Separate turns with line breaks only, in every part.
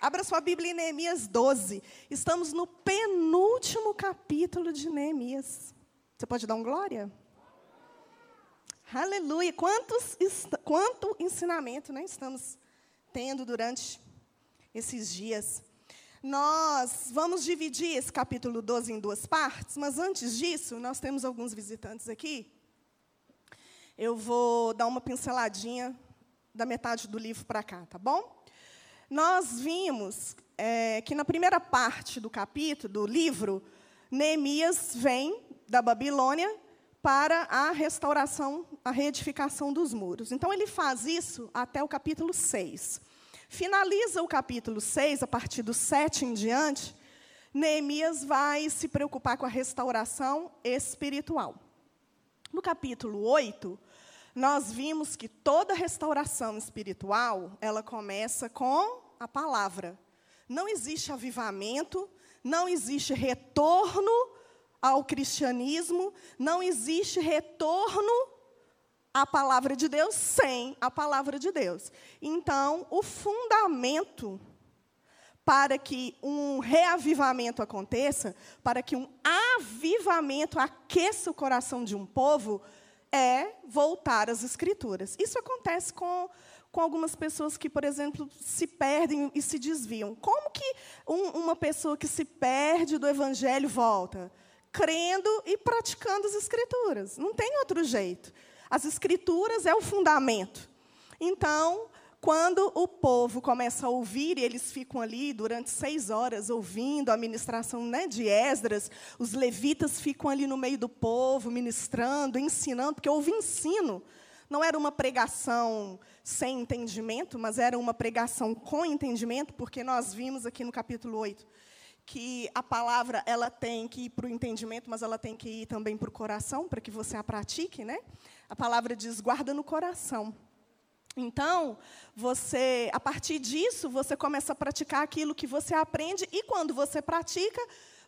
Abra sua Bíblia em Neemias 12. Estamos no penúltimo capítulo de Neemias. Você pode dar um glória? Aleluia. Quantos, quanto ensinamento né, estamos tendo durante esses dias. Nós vamos dividir esse capítulo 12 em duas partes, mas antes disso, nós temos alguns visitantes aqui. Eu vou dar uma pinceladinha da metade do livro para cá, tá bom? Nós vimos é, que na primeira parte do capítulo, do livro, Neemias vem da Babilônia para a restauração, a reedificação dos muros. Então, ele faz isso até o capítulo 6. Finaliza o capítulo 6, a partir do 7 em diante, Neemias vai se preocupar com a restauração espiritual. No capítulo 8, nós vimos que toda restauração espiritual, ela começa com a palavra. Não existe avivamento, não existe retorno ao cristianismo, não existe retorno à palavra de Deus sem a palavra de Deus. Então, o fundamento para que um reavivamento aconteça, para que um avivamento aqueça o coração de um povo, é voltar às Escrituras. Isso acontece com, com algumas pessoas que, por exemplo, se perdem e se desviam. Como que um, uma pessoa que se perde do Evangelho volta? Crendo e praticando as Escrituras. Não tem outro jeito. As Escrituras é o fundamento. Então, quando o povo começa a ouvir, e eles ficam ali durante seis horas ouvindo a ministração né, de Esdras, os levitas ficam ali no meio do povo, ministrando, ensinando, porque houve ensino. Não era uma pregação sem entendimento, mas era uma pregação com entendimento, porque nós vimos aqui no capítulo 8 que a palavra ela tem que ir para o entendimento, mas ela tem que ir também para o coração, para que você a pratique. Né? A palavra diz: guarda no coração. Então, você, a partir disso, você começa a praticar aquilo que você aprende e quando você pratica,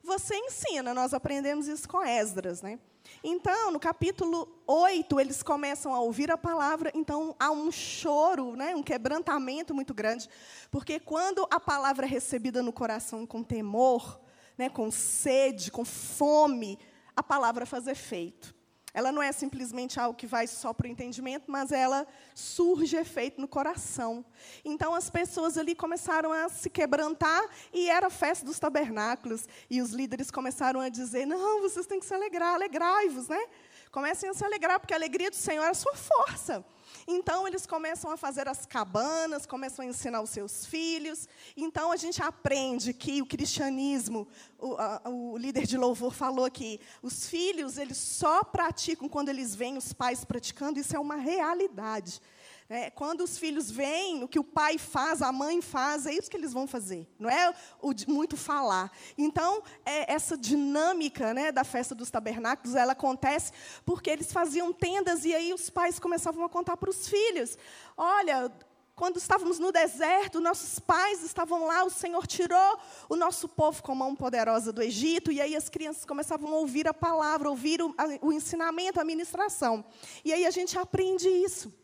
você ensina. Nós aprendemos isso com Esdras, né? Então, no capítulo 8, eles começam a ouvir a palavra, então há um choro, né, um quebrantamento muito grande, porque quando a palavra é recebida no coração com temor, né, com sede, com fome, a palavra faz efeito. Ela não é simplesmente algo que vai só para o entendimento, mas ela surge efeito no coração. Então as pessoas ali começaram a se quebrantar e era a festa dos tabernáculos. E os líderes começaram a dizer: não, vocês têm que se alegrar, alegrai-vos, né? Comecem a se alegrar, porque a alegria do Senhor é a sua força. Então, eles começam a fazer as cabanas, começam a ensinar os seus filhos. Então, a gente aprende que o cristianismo, o, a, o líder de louvor falou aqui, os filhos, eles só praticam quando eles veem os pais praticando, isso é uma realidade. É, quando os filhos veem o que o pai faz, a mãe faz, é isso que eles vão fazer. Não é o muito falar. Então, é, essa dinâmica né, da festa dos tabernáculos, ela acontece porque eles faziam tendas e aí os pais começavam a contar para os filhos. Olha, quando estávamos no deserto, nossos pais estavam lá, o Senhor tirou o nosso povo com mão poderosa do Egito, e aí as crianças começavam a ouvir a palavra, ouvir o, a, o ensinamento, a ministração. E aí a gente aprende isso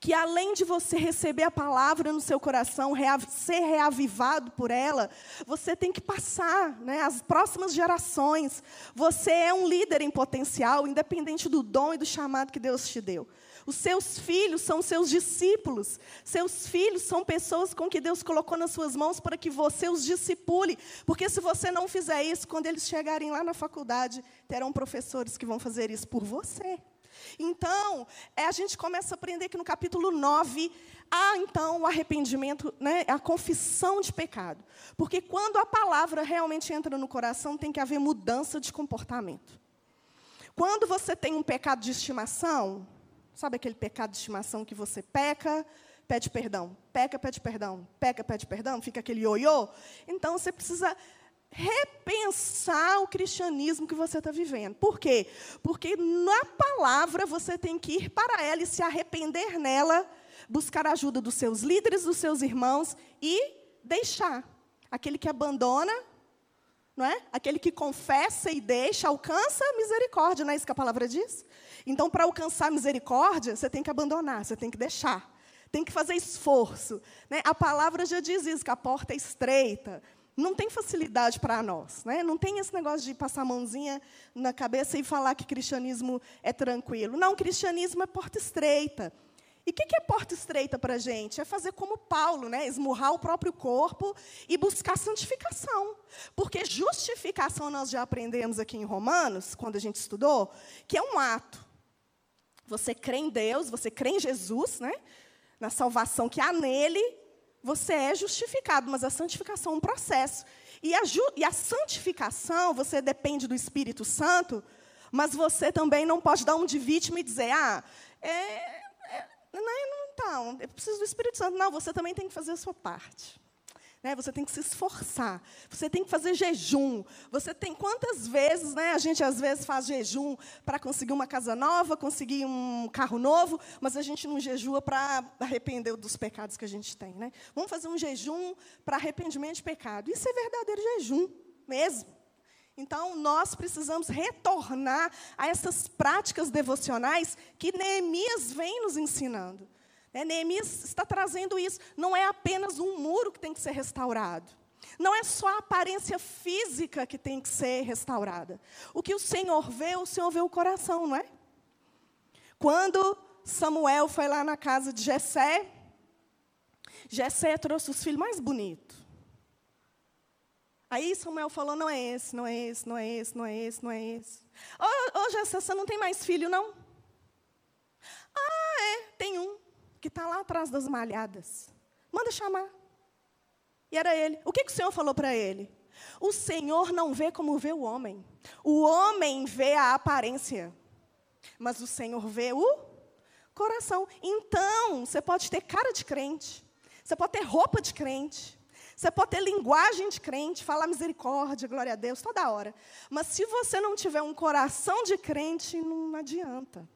que além de você receber a palavra no seu coração, ser reavivado por ela, você tem que passar né, as próximas gerações. Você é um líder em potencial, independente do dom e do chamado que Deus te deu. Os seus filhos são seus discípulos. Seus filhos são pessoas com que Deus colocou nas suas mãos para que você os discipule. Porque se você não fizer isso, quando eles chegarem lá na faculdade, terão professores que vão fazer isso por você. Então, é, a gente começa a aprender que no capítulo 9 há então o arrependimento, né, a confissão de pecado. Porque quando a palavra realmente entra no coração, tem que haver mudança de comportamento. Quando você tem um pecado de estimação, sabe aquele pecado de estimação que você peca, pede perdão, peca, pede perdão, peca, pede perdão, fica aquele ioiô? Então você precisa repensar o cristianismo que você está vivendo. Por quê? Porque na palavra você tem que ir para ela e se arrepender nela, buscar a ajuda dos seus líderes, dos seus irmãos e deixar. Aquele que abandona, não é? Aquele que confessa e deixa, alcança a misericórdia, não é isso que a palavra diz? Então, para alcançar a misericórdia, você tem que abandonar, você tem que deixar. tem que fazer esforço. Né? A palavra já diz isso, que a porta é estreita. Não tem facilidade para nós. Né? Não tem esse negócio de passar a mãozinha na cabeça e falar que cristianismo é tranquilo. Não, cristianismo é porta estreita. E o que, que é porta estreita para a gente? É fazer como Paulo, né? esmurrar o próprio corpo e buscar santificação. Porque justificação nós já aprendemos aqui em Romanos, quando a gente estudou, que é um ato. Você crê em Deus, você crê em Jesus, né? na salvação que há nele, você é justificado, mas a santificação é um processo. E a, e a santificação, você depende do Espírito Santo, mas você também não pode dar um de vítima e dizer, ah, é, não, não, então, eu preciso do Espírito Santo. Não, você também tem que fazer a sua parte. Né? Você tem que se esforçar. Você tem que fazer jejum. Você tem quantas vezes, né? A gente às vezes faz jejum para conseguir uma casa nova, conseguir um carro novo, mas a gente não jejua para arrepender dos pecados que a gente tem, né? Vamos fazer um jejum para arrependimento de pecado. Isso é verdadeiro jejum mesmo. Então, nós precisamos retornar a essas práticas devocionais que Neemias vem nos ensinando. Né? Neemias está trazendo isso. Não é apenas um muro que tem que ser restaurado. Não é só a aparência física que tem que ser restaurada. O que o Senhor vê, o Senhor vê o coração, não é? Quando Samuel foi lá na casa de Jessé, Jessé trouxe os filhos mais bonitos. Aí Samuel falou: não é esse, não é esse, não é esse, não é esse, não é esse. Ô, oh, Jessé, você não tem mais filho, não? Ah, é, tem um, que está lá atrás das malhadas. Manda chamar. E era ele. O que, que o Senhor falou para ele? O Senhor não vê como vê o homem. O homem vê a aparência, mas o Senhor vê o coração. Então, você pode ter cara de crente, você pode ter roupa de crente, você pode ter linguagem de crente, falar misericórdia, glória a Deus, toda hora. Mas se você não tiver um coração de crente, não adianta.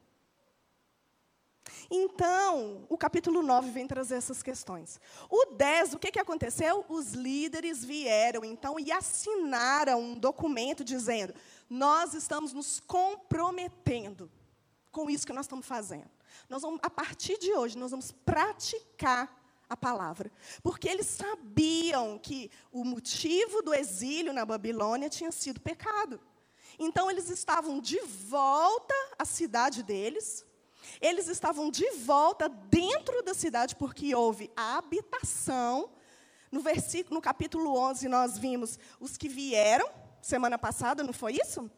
Então, o capítulo 9 vem trazer essas questões. O 10, o que, que aconteceu? Os líderes vieram, então, e assinaram um documento dizendo: nós estamos nos comprometendo com isso que nós estamos fazendo. Nós vamos, a partir de hoje, nós vamos praticar a palavra. Porque eles sabiam que o motivo do exílio na Babilônia tinha sido pecado. Então, eles estavam de volta à cidade deles, eles estavam de volta dentro da cidade, porque houve a habitação. No, versículo, no capítulo 11, nós vimos os que vieram, semana passada, não foi isso?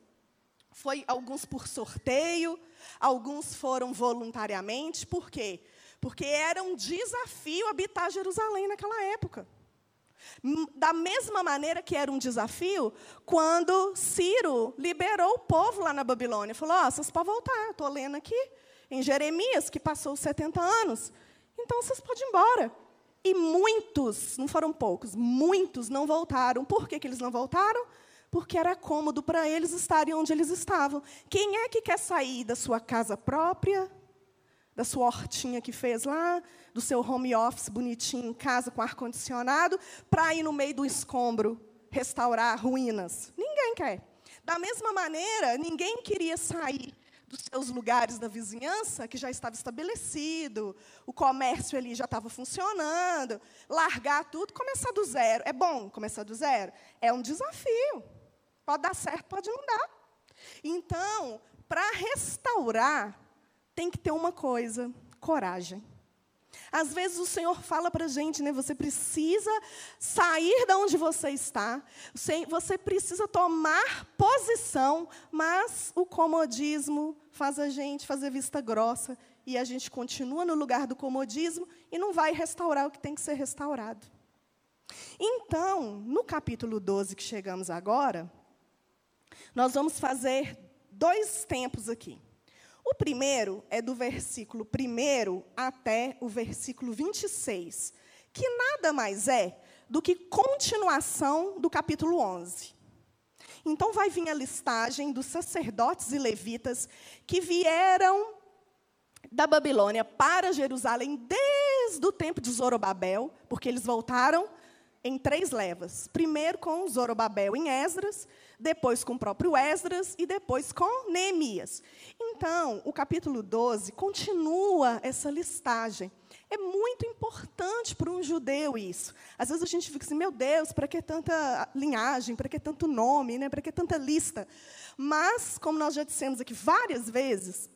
Foi alguns por sorteio, alguns foram voluntariamente, por quê? Porque era um desafio habitar Jerusalém naquela época. Da mesma maneira que era um desafio quando Ciro liberou o povo lá na Babilônia. Falou: oh, vocês podem voltar, estou lendo aqui em Jeremias, que passou 70 anos. Então vocês podem ir embora. E muitos, não foram poucos, muitos não voltaram. Por que, que eles não voltaram? Porque era cômodo para eles estarem onde eles estavam. Quem é que quer sair da sua casa própria, da sua hortinha que fez lá, do seu home office bonitinho em casa com ar-condicionado, para ir no meio do escombro restaurar ruínas. Ninguém quer. Da mesma maneira, ninguém queria sair dos seus lugares da vizinhança, que já estava estabelecido, o comércio ali já estava funcionando, largar tudo, começar do zero. É bom começar do zero? É um desafio. Pode dar certo, pode não dar. Então, para restaurar, tem que ter uma coisa: coragem. Às vezes o Senhor fala para a gente, né? Você precisa sair de onde você está, você precisa tomar posição, mas o comodismo faz a gente fazer vista grossa e a gente continua no lugar do comodismo e não vai restaurar o que tem que ser restaurado. Então, no capítulo 12 que chegamos agora, nós vamos fazer dois tempos aqui. O primeiro é do versículo 1 até o versículo 26, que nada mais é do que continuação do capítulo 11. Então vai vir a listagem dos sacerdotes e levitas que vieram da Babilônia para Jerusalém desde o tempo de Zorobabel, porque eles voltaram em três levas. Primeiro com Zorobabel em Esdras, depois com o próprio Esdras e depois com Neemias. Então, o capítulo 12 continua essa listagem. É muito importante para um judeu isso. Às vezes a gente fica assim, meu Deus, para que tanta linhagem, para que tanto nome, né? para que tanta lista? Mas, como nós já dissemos aqui várias vezes,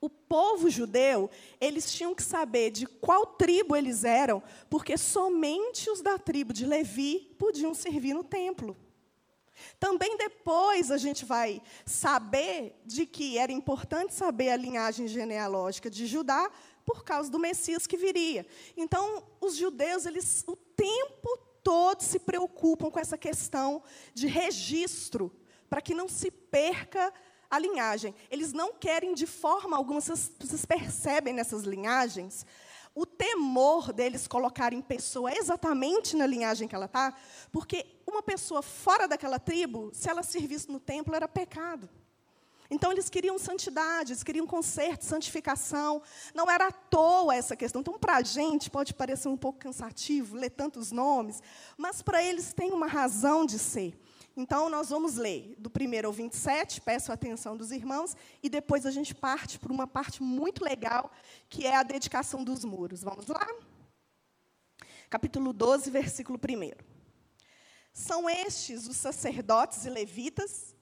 o povo judeu, eles tinham que saber de qual tribo eles eram, porque somente os da tribo de Levi podiam servir no templo. Também depois a gente vai saber de que era importante saber a linhagem genealógica de Judá por causa do Messias que viria. Então, os judeus, eles o tempo todo se preocupam com essa questão de registro, para que não se perca a linhagem. Eles não querem de forma alguma, vocês, vocês percebem nessas linhagens, o temor deles colocarem pessoa exatamente na linhagem que ela está, porque uma pessoa fora daquela tribo, se ela servisse no templo, era pecado. Então, eles queriam santidade, eles queriam conserto, santificação. Não era à toa essa questão. Então, para a gente, pode parecer um pouco cansativo ler tantos nomes, mas para eles tem uma razão de ser. Então, nós vamos ler do 1 ao 27, peço a atenção dos irmãos, e depois a gente parte por uma parte muito legal, que é a dedicação dos muros. Vamos lá? Capítulo 12, versículo 1. São estes os sacerdotes e levitas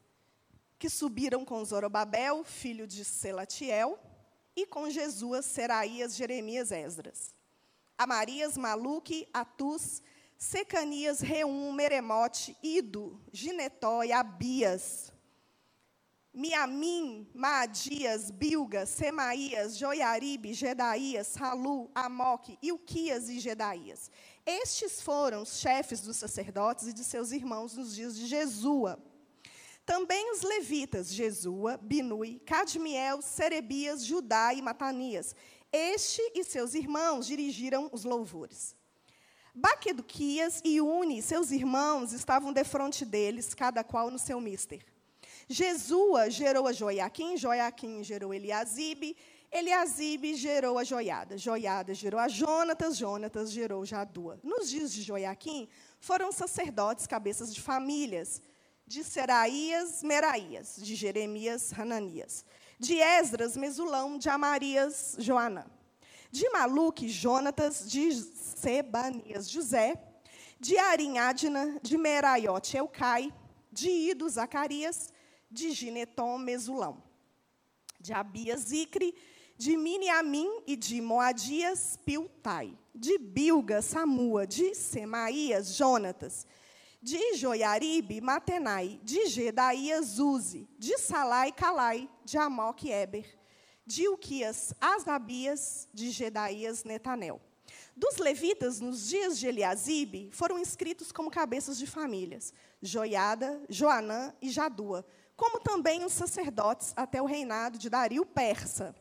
que subiram com Zorobabel, filho de Selatiel, e com Jesuas, Seraías, Jeremias, Esdras. Amarias, Maluque, Atus, Secanias, Reum, Meremote, Ido, Ginetó e Abias. Miamim, Maadias, Bilga, Semaías, Joiaribe, Gedaías, Halu, Amoque, Ilquias e Gedaías. Estes foram os chefes dos sacerdotes e de seus irmãos nos dias de Jesua. Também os levitas, Jesua, Binui, Cadmiel, Serebias, Judá e Matanias. Este e seus irmãos dirigiram os louvores. Baqueduquias e Uni, seus irmãos, estavam defronte deles, cada qual no seu mister. Jesua gerou a Joiaquim, Joiaquim gerou Eliasibe, Eliasibe gerou a Joiada, Joiada gerou a Jonatas, Jonatas gerou Jadua. Nos dias de Joiaquim, foram sacerdotes cabeças de famílias, de Seraías, Meraías, de Jeremias, Hananias, de Esdras, Mesulão, de Amarias, Joanã, de Maluque, Jonatas, de Sebanias, José, de Arinhadna, de Meraiote, Elcai, de Ido, Zacarias, de Gineton, Mesulão, de Abias, Icre, de Miniamim e de Moadias, Piltai, de Bilga, Samua, de Semaías, Jonatas, de Joiaribe, Matenai, de Gedaías, Uzi, de Salai, Calai, de Amoque, Eber, de Uquias, Asabias, de Gedaías, Netanel. Dos levitas, nos dias de Eliasibe, foram inscritos como cabeças de famílias, Joiada, Joanã e Jadua, como também os sacerdotes até o reinado de Dario Persa.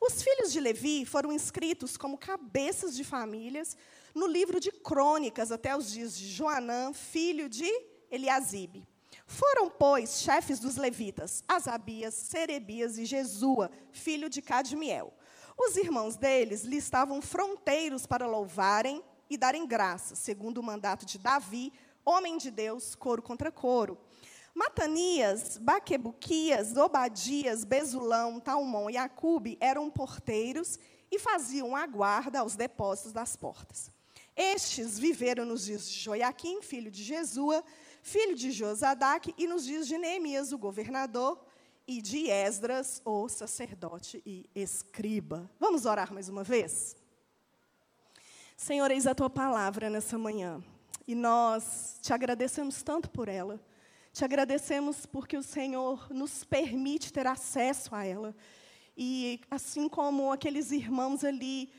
Os filhos de Levi foram inscritos como cabeças de famílias no livro de crônicas até os dias de Joanã, filho de Eliasibe. Foram, pois, chefes dos levitas, Asabias, Serebias e Jesua, filho de Cadmiel. Os irmãos deles lhe estavam fronteiros para louvarem e darem graça, segundo o mandato de Davi, homem de Deus, coro contra coro. Matanias, Baquebuquias, Obadias, Bezulão, Talmon e Acube eram porteiros e faziam a guarda aos depósitos das portas. Estes viveram nos dias de Joiaquim, filho de Jesua, filho de Josadaque, e nos dias de Neemias, o governador, e de Esdras, o sacerdote e escriba. Vamos orar mais uma vez? Senhor, eis a tua palavra nessa manhã. E nós te agradecemos tanto por ela. Te agradecemos porque o Senhor nos permite ter acesso a ela. E assim como aqueles irmãos ali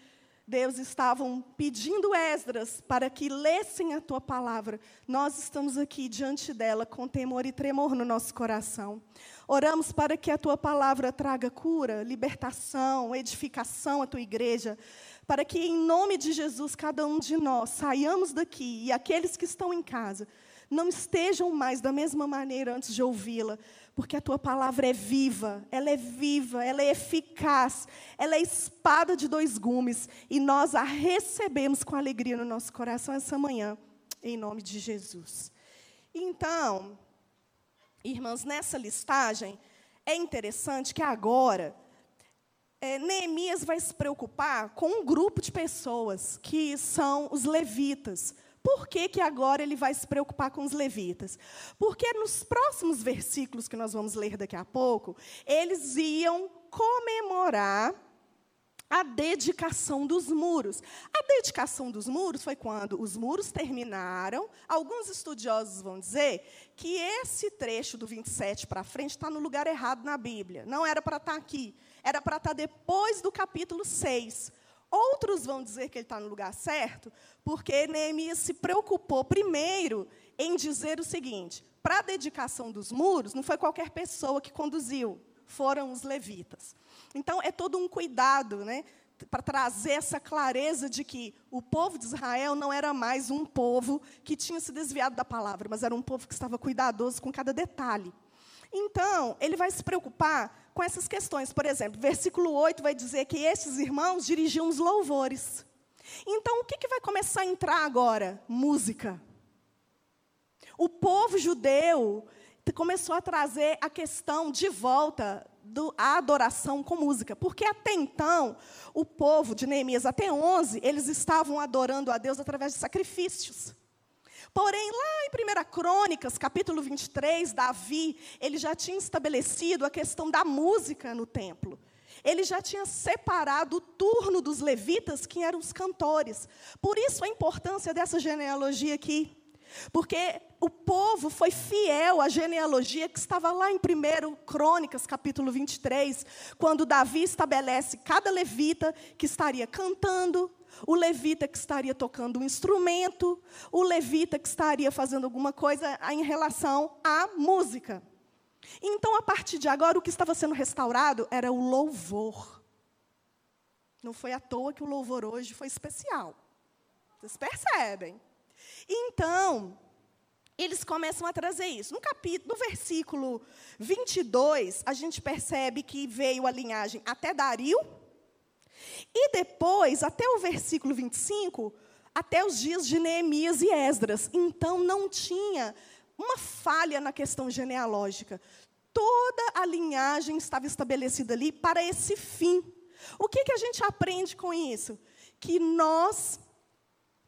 Deus estavam pedindo Esdras para que lessem a tua palavra. Nós estamos aqui diante dela com temor e tremor no nosso coração. Oramos para que a tua palavra traga cura, libertação, edificação à tua igreja, para que em nome de Jesus cada um de nós saiamos daqui e aqueles que estão em casa não estejam mais da mesma maneira antes de ouvi-la, porque a tua palavra é viva, ela é viva, ela é eficaz, ela é espada de dois gumes, e nós a recebemos com alegria no nosso coração essa manhã, em nome de Jesus. Então, irmãos, nessa listagem, é interessante que agora é, Neemias vai se preocupar com um grupo de pessoas que são os levitas. Por que, que agora ele vai se preocupar com os levitas? Porque nos próximos versículos que nós vamos ler daqui a pouco, eles iam comemorar a dedicação dos muros. A dedicação dos muros foi quando os muros terminaram. Alguns estudiosos vão dizer que esse trecho do 27 para frente está no lugar errado na Bíblia. Não era para estar tá aqui, era para estar tá depois do capítulo 6. Outros vão dizer que ele está no lugar certo, porque Neemias se preocupou primeiro em dizer o seguinte: para a dedicação dos muros, não foi qualquer pessoa que conduziu, foram os levitas. Então, é todo um cuidado, né? Para trazer essa clareza de que o povo de Israel não era mais um povo que tinha se desviado da palavra, mas era um povo que estava cuidadoso com cada detalhe. Então, ele vai se preocupar com essas questões. Por exemplo, versículo 8 vai dizer que esses irmãos dirigiam os louvores. Então, o que, que vai começar a entrar agora? Música. O povo judeu começou a trazer a questão de volta da adoração com música. Porque até então, o povo de Neemias, até 11, eles estavam adorando a Deus através de sacrifícios. Porém, lá em 1 Crônicas, capítulo 23, Davi, ele já tinha estabelecido a questão da música no templo. Ele já tinha separado o turno dos levitas, que eram os cantores. Por isso a importância dessa genealogia aqui. Porque o povo foi fiel à genealogia que estava lá em 1 Crônicas, capítulo 23, quando Davi estabelece cada levita que estaria cantando, o levita que estaria tocando um instrumento, o levita que estaria fazendo alguma coisa em relação à música. Então, a partir de agora, o que estava sendo restaurado era o louvor. Não foi à toa que o louvor hoje foi especial. Vocês percebem? Então, eles começam a trazer isso. No capítulo, no versículo 22, a gente percebe que veio a linhagem até Dario, e depois, até o versículo 25, até os dias de Neemias e Esdras. Então, não tinha uma falha na questão genealógica. Toda a linhagem estava estabelecida ali para esse fim. O que, que a gente aprende com isso? Que nós,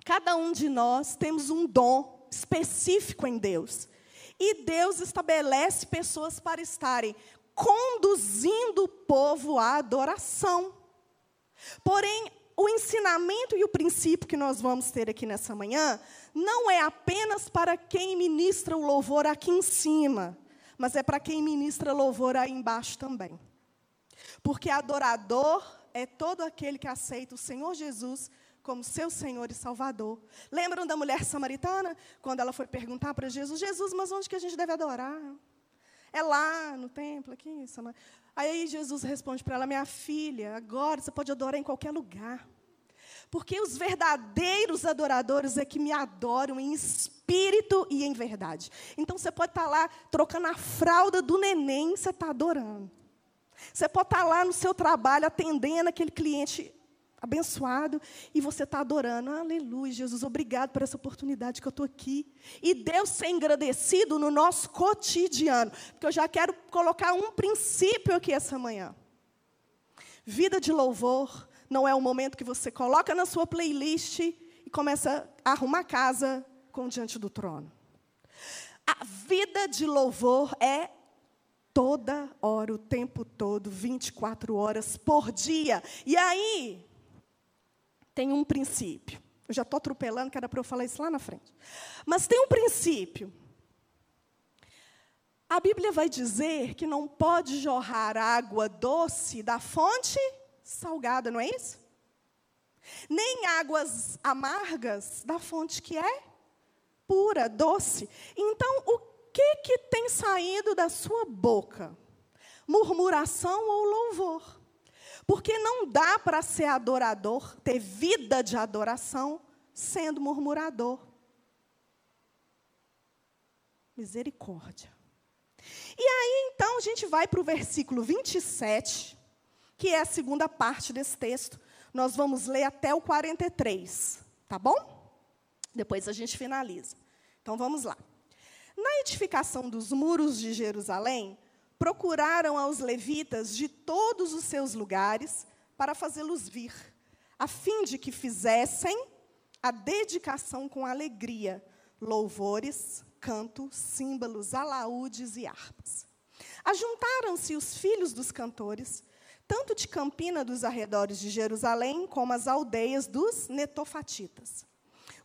cada um de nós, temos um dom específico em Deus. E Deus estabelece pessoas para estarem conduzindo o povo à adoração. Porém, o ensinamento e o princípio que nós vamos ter aqui nessa manhã não é apenas para quem ministra o louvor aqui em cima, mas é para quem ministra louvor aí embaixo também. Porque adorador é todo aquele que aceita o Senhor Jesus como seu Senhor e Salvador. Lembram da mulher samaritana? Quando ela foi perguntar para Jesus: Jesus, mas onde que a gente deve adorar? É lá no templo, aqui, Samaria. Aí Jesus responde para ela: Minha filha, agora você pode adorar em qualquer lugar. Porque os verdadeiros adoradores é que me adoram em espírito e em verdade. Então você pode estar tá lá trocando a fralda do neném, você está adorando. Você pode estar tá lá no seu trabalho atendendo aquele cliente abençoado e você está adorando. Aleluia, Jesus, obrigado por essa oportunidade que eu estou aqui. E Deus ser engrandecido no nosso cotidiano. Porque eu já quero colocar um princípio aqui essa manhã. Vida de louvor não é o momento que você coloca na sua playlist e começa a arrumar casa com diante do trono. A vida de louvor é toda hora, o tempo todo, 24 horas por dia. E aí, tem um princípio. Eu já estou atropelando, que era para eu falar isso lá na frente. Mas tem um princípio. A Bíblia vai dizer que não pode jorrar água doce da fonte salgada, não é isso? Nem águas amargas da fonte que é pura, doce. Então, o que que tem saído da sua boca? Murmuração ou louvor? Porque não dá para ser adorador, ter vida de adoração, sendo murmurador. Misericórdia. E aí, então, a gente vai para o versículo 27, que é a segunda parte desse texto. Nós vamos ler até o 43, tá bom? Depois a gente finaliza. Então, vamos lá. Na edificação dos muros de Jerusalém, procuraram aos levitas de todos os seus lugares para fazê-los vir, a fim de que fizessem a dedicação com alegria, louvores, canto, símbolos, alaúdes e harpas. Ajuntaram-se os filhos dos cantores, tanto de Campina dos arredores de Jerusalém, como as aldeias dos netofatitas,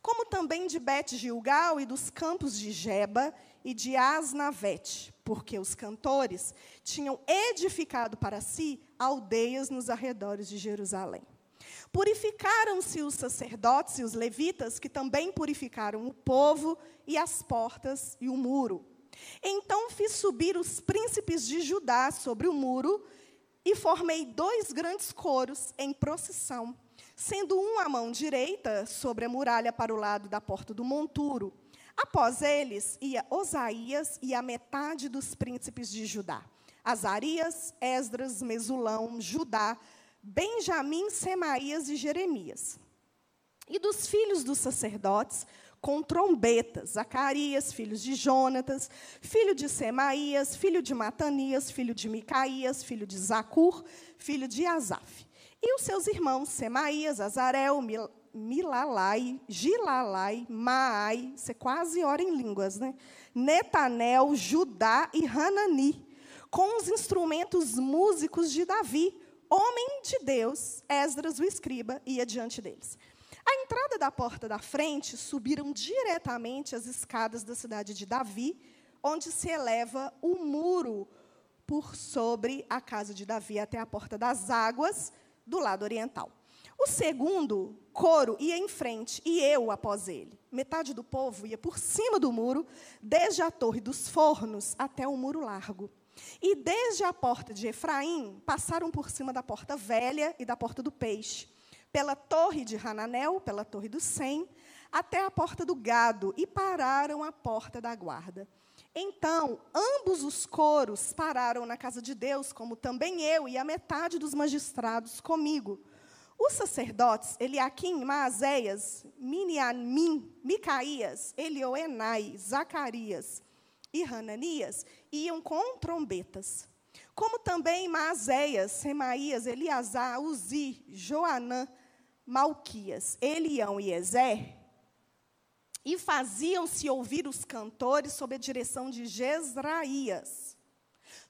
como também de Bet-Gilgal e dos campos de Geba e de Asnavete, porque os cantores tinham edificado para si aldeias nos arredores de Jerusalém. Purificaram-se os sacerdotes e os levitas, que também purificaram o povo e as portas e o muro. Então fiz subir os príncipes de Judá sobre o muro e formei dois grandes coros em procissão, sendo um à mão direita sobre a muralha para o lado da porta do monturo. Após eles ia Osaías e a metade dos príncipes de Judá. Azarias, Esdras, Mesulão, Judá, Benjamim, Semaías e Jeremias. E dos filhos dos sacerdotes, com trombetas, Zacarias, filho de Jonatas, filho de Semaías, filho de Matanias, filho de Micaías, filho de Zacur, filho de Asaf. E os seus irmãos, Semaías, Azarel, Milalai, Gilalai, Maai, você quase ora em línguas, né? Netanel, Judá e Hanani, com os instrumentos músicos de Davi, homem de Deus, Esdras, o escriba, ia diante deles. À entrada da porta da frente, subiram diretamente as escadas da cidade de Davi, onde se eleva o muro por sobre a casa de Davi até a porta das águas do lado oriental. O segundo coro ia em frente e eu após ele. Metade do povo ia por cima do muro, desde a torre dos fornos até o muro largo. E desde a porta de Efraim, passaram por cima da porta velha e da porta do peixe pela torre de Hananel, pela torre do Sem, até a porta do gado, e pararam à porta da guarda. Então, ambos os coros pararam na casa de Deus, como também eu e a metade dos magistrados comigo. Os sacerdotes, Eliakim, Maazéias, Miniamim, Micaías, Elioenai, Zacarias e Hananias, iam com trombetas. Como também Maazéias, Semaías, Eliasar, Uzi, Joanã, Malquias, Elião e Ezer, e faziam-se ouvir os cantores sob a direção de Jezraías.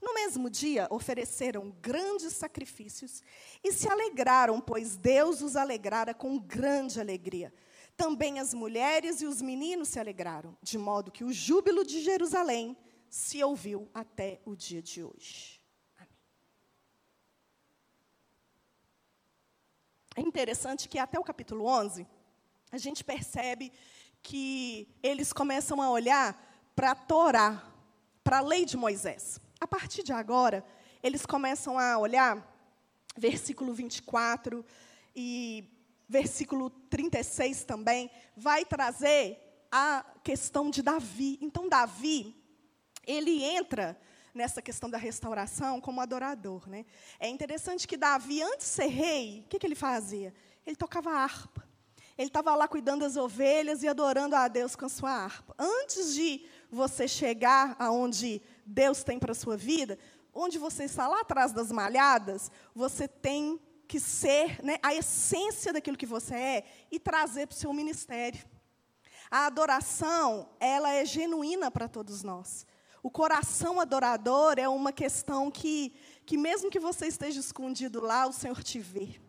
No mesmo dia, ofereceram grandes sacrifícios e se alegraram, pois Deus os alegrara com grande alegria. Também as mulheres e os meninos se alegraram, de modo que o júbilo de Jerusalém se ouviu até o dia de hoje. É interessante que até o capítulo 11, a gente percebe que eles começam a olhar para a Torá, para a lei de Moisés. A partir de agora, eles começam a olhar versículo 24 e versículo 36 também, vai trazer a questão de Davi. Então, Davi, ele entra nessa questão da restauração como adorador. Né? É interessante que Davi, antes de ser rei, o que, que ele fazia? Ele tocava harpa. Ele estava lá cuidando das ovelhas e adorando a Deus com a sua harpa. Antes de você chegar aonde Deus tem para a sua vida, onde você está lá atrás das malhadas, você tem que ser né, a essência daquilo que você é e trazer para o seu ministério. A adoração, ela é genuína para todos nós. O coração adorador é uma questão que, que mesmo que você esteja escondido lá, o Senhor te vê.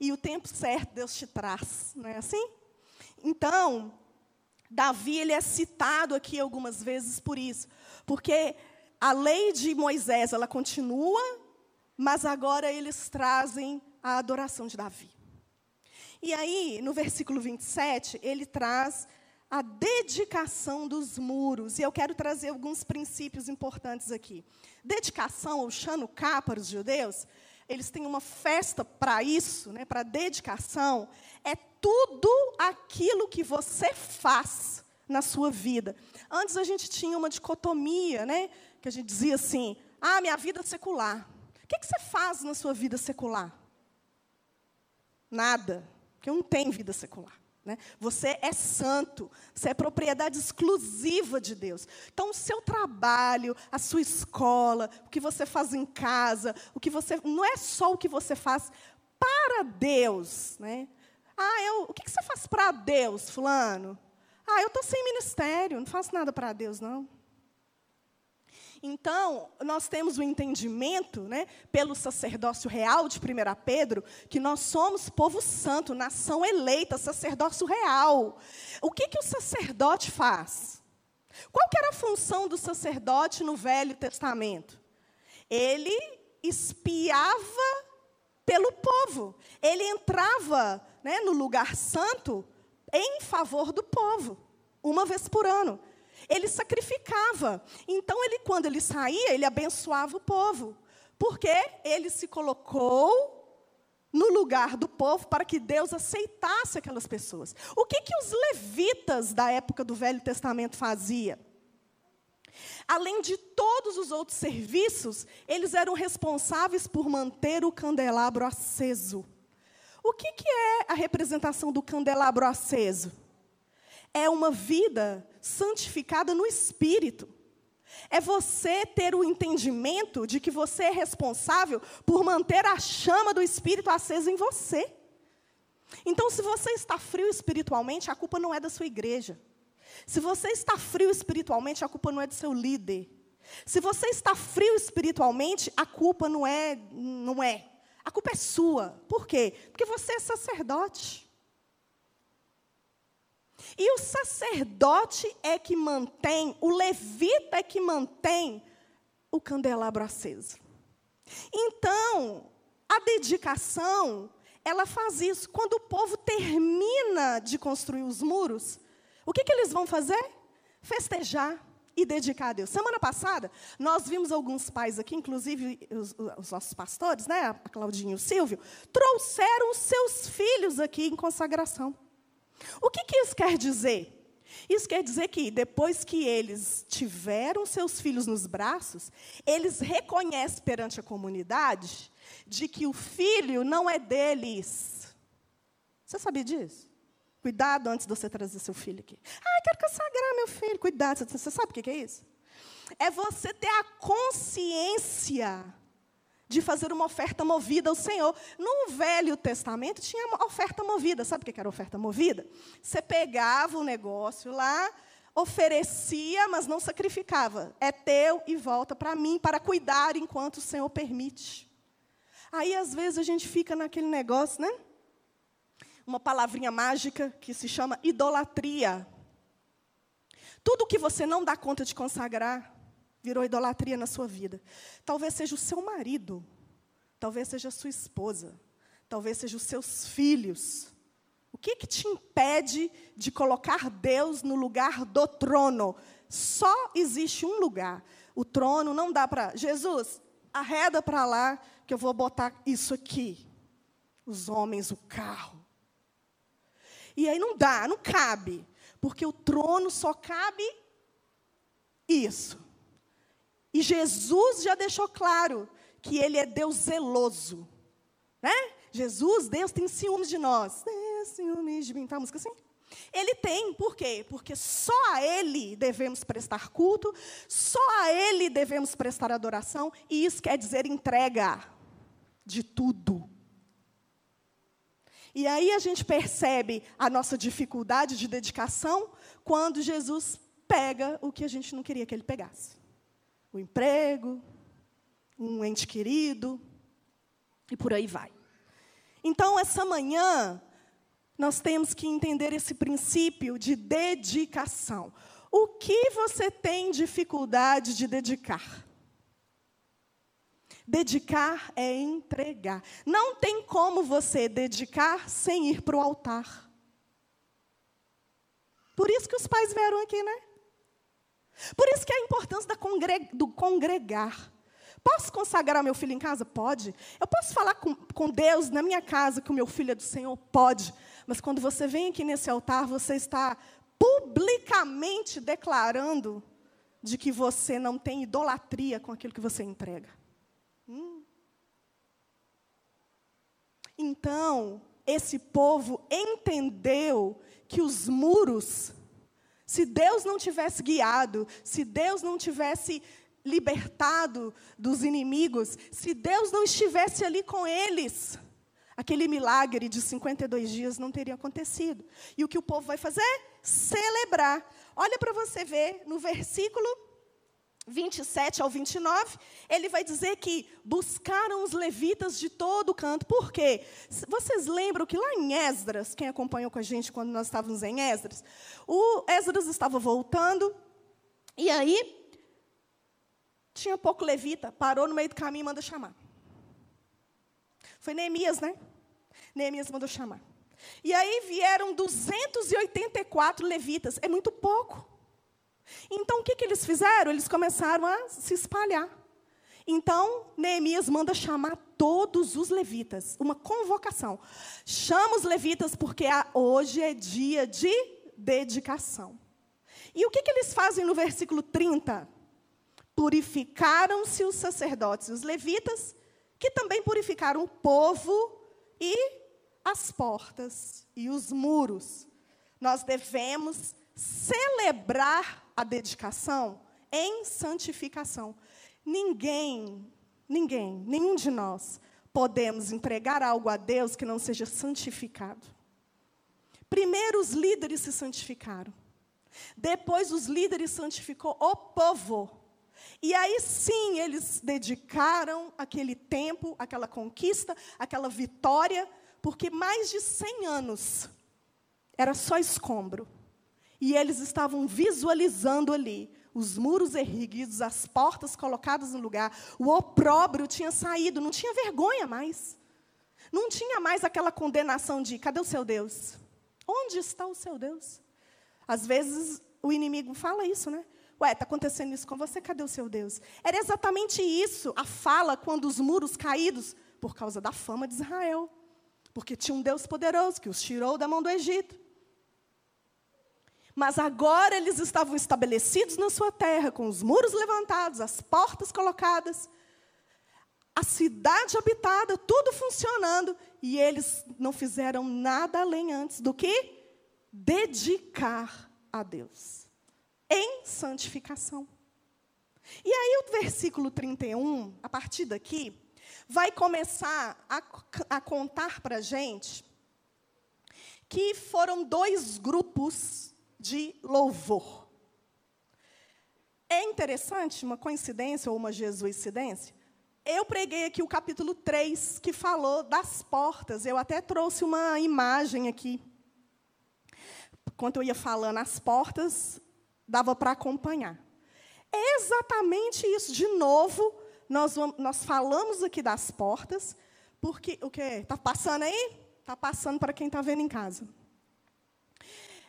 E o tempo certo Deus te traz, não é assim? Então, Davi ele é citado aqui algumas vezes por isso, porque a lei de Moisés ela continua, mas agora eles trazem a adoração de Davi. E aí, no versículo 27, ele traz a dedicação dos muros. E eu quero trazer alguns princípios importantes aqui. Dedicação, ou Chanukah para os judeus, eles têm uma festa para isso, né, para dedicação. É tudo aquilo que você faz na sua vida. Antes a gente tinha uma dicotomia, né, que a gente dizia assim: ah, minha vida é secular. O que, que você faz na sua vida secular? Nada, porque não tenho vida secular. Né? Você é santo, você é propriedade exclusiva de Deus. Então, o seu trabalho, a sua escola, o que você faz em casa, o que você não é só o que você faz para Deus, né? Ah, eu, o que, que você faz para Deus, fulano? Ah, eu estou sem ministério, não faço nada para Deus, não. Então, nós temos o entendimento, né, pelo sacerdócio real de 1 Pedro, que nós somos povo santo, nação eleita, sacerdócio real. O que, que o sacerdote faz? Qual que era a função do sacerdote no Velho Testamento? Ele espiava pelo povo. Ele entrava né, no lugar santo em favor do povo, uma vez por ano. Ele sacrificava. Então, ele, quando ele saía, ele abençoava o povo. Porque ele se colocou no lugar do povo para que Deus aceitasse aquelas pessoas. O que, que os levitas da época do Velho Testamento faziam? Além de todos os outros serviços, eles eram responsáveis por manter o candelabro aceso. O que, que é a representação do candelabro aceso? É uma vida santificada no espírito. É você ter o entendimento de que você é responsável por manter a chama do espírito acesa em você. Então, se você está frio espiritualmente, a culpa não é da sua igreja. Se você está frio espiritualmente, a culpa não é do seu líder. Se você está frio espiritualmente, a culpa não é, não é. A culpa é sua. Por quê? Porque você é sacerdote. E o sacerdote é que mantém, o levita é que mantém o candelabro aceso. Então, a dedicação, ela faz isso. Quando o povo termina de construir os muros, o que, que eles vão fazer? Festejar e dedicar a Deus. Semana passada, nós vimos alguns pais aqui, inclusive os, os nossos pastores, né, a Claudinha e o Silvio, trouxeram os seus filhos aqui em consagração. O que, que isso quer dizer? Isso quer dizer que depois que eles tiveram seus filhos nos braços, eles reconhecem perante a comunidade de que o filho não é deles. Você sabia disso? Cuidado antes de você trazer seu filho aqui. Ah, quero consagrar meu filho. Cuidado. Você sabe o que é isso? É você ter a consciência de fazer uma oferta movida ao Senhor. No Velho Testamento tinha oferta movida. Sabe o que era oferta movida? Você pegava o negócio lá, oferecia, mas não sacrificava. É teu e volta para mim, para cuidar enquanto o Senhor permite. Aí, às vezes, a gente fica naquele negócio, né? Uma palavrinha mágica que se chama idolatria. Tudo que você não dá conta de consagrar virou idolatria na sua vida. Talvez seja o seu marido, talvez seja a sua esposa, talvez seja os seus filhos. O que, que te impede de colocar Deus no lugar do trono? Só existe um lugar. O trono não dá para. Jesus, arreda para lá, que eu vou botar isso aqui. Os homens, o carro. E aí não dá, não cabe. Porque o trono só cabe isso. E Jesus já deixou claro que ele é Deus zeloso. Né? Jesus, Deus tem ciúmes de nós. É, ciúmes de mim, tá a música assim? Ele tem, por quê? Porque só a Ele devemos prestar culto, só a Ele devemos prestar adoração, e isso quer dizer entrega de tudo. E aí a gente percebe a nossa dificuldade de dedicação quando Jesus pega o que a gente não queria que ele pegasse: o emprego, um ente querido, e por aí vai. Então, essa manhã, nós temos que entender esse princípio de dedicação. O que você tem dificuldade de dedicar? Dedicar é entregar. Não tem como você dedicar sem ir para o altar. Por isso que os pais vieram aqui, né? Por isso que a importância do congregar. Posso consagrar meu filho em casa? Pode. Eu posso falar com, com Deus na minha casa que o meu filho é do Senhor? Pode. Mas quando você vem aqui nesse altar, você está publicamente declarando de que você não tem idolatria com aquilo que você entrega. Hum. Então, esse povo entendeu que os muros, se Deus não tivesse guiado, se Deus não tivesse libertado dos inimigos, se Deus não estivesse ali com eles, aquele milagre de 52 dias não teria acontecido. E o que o povo vai fazer? Celebrar. Olha para você ver no versículo 27 ao 29, ele vai dizer que buscaram os levitas de todo canto. Por quê? Vocês lembram que lá em Esdras, quem acompanhou com a gente quando nós estávamos em Esdras, o Esdras estava voltando, e aí tinha pouco levita, parou no meio do caminho e manda chamar. Foi Neemias, né? Neemias mandou chamar. E aí vieram 284 levitas, é muito pouco. Então, o que, que eles fizeram? Eles começaram a se espalhar. Então, Neemias manda chamar todos os levitas, uma convocação. Chama os levitas porque hoje é dia de dedicação. E o que, que eles fazem no versículo 30? Purificaram-se os sacerdotes e os levitas, que também purificaram o povo e as portas e os muros. Nós devemos celebrar a dedicação em santificação. Ninguém, ninguém, nenhum de nós podemos entregar algo a Deus que não seja santificado. Primeiro os líderes se santificaram. Depois os líderes santificou o povo. E aí sim eles dedicaram aquele tempo, aquela conquista, aquela vitória, porque mais de 100 anos era só escombro. E eles estavam visualizando ali os muros erguidos, as portas colocadas no lugar. O opróbrio tinha saído, não tinha vergonha mais. Não tinha mais aquela condenação de: cadê o seu Deus? Onde está o seu Deus? Às vezes o inimigo fala isso, né? Ué, está acontecendo isso com você, cadê o seu Deus? Era exatamente isso, a fala quando os muros caídos, por causa da fama de Israel. Porque tinha um Deus poderoso que os tirou da mão do Egito. Mas agora eles estavam estabelecidos na sua terra, com os muros levantados, as portas colocadas, a cidade habitada, tudo funcionando, e eles não fizeram nada além antes do que dedicar a Deus em santificação. E aí o versículo 31, a partir daqui, vai começar a, a contar para a gente que foram dois grupos de louvor. É interessante, uma coincidência ou uma jesuicidência. Eu preguei aqui o capítulo 3, que falou das portas. Eu até trouxe uma imagem aqui. Quando eu ia falando as portas, dava para acompanhar. É exatamente isso. De novo, nós, vamos, nós falamos aqui das portas, porque o que está passando aí? Está passando para quem está vendo em casa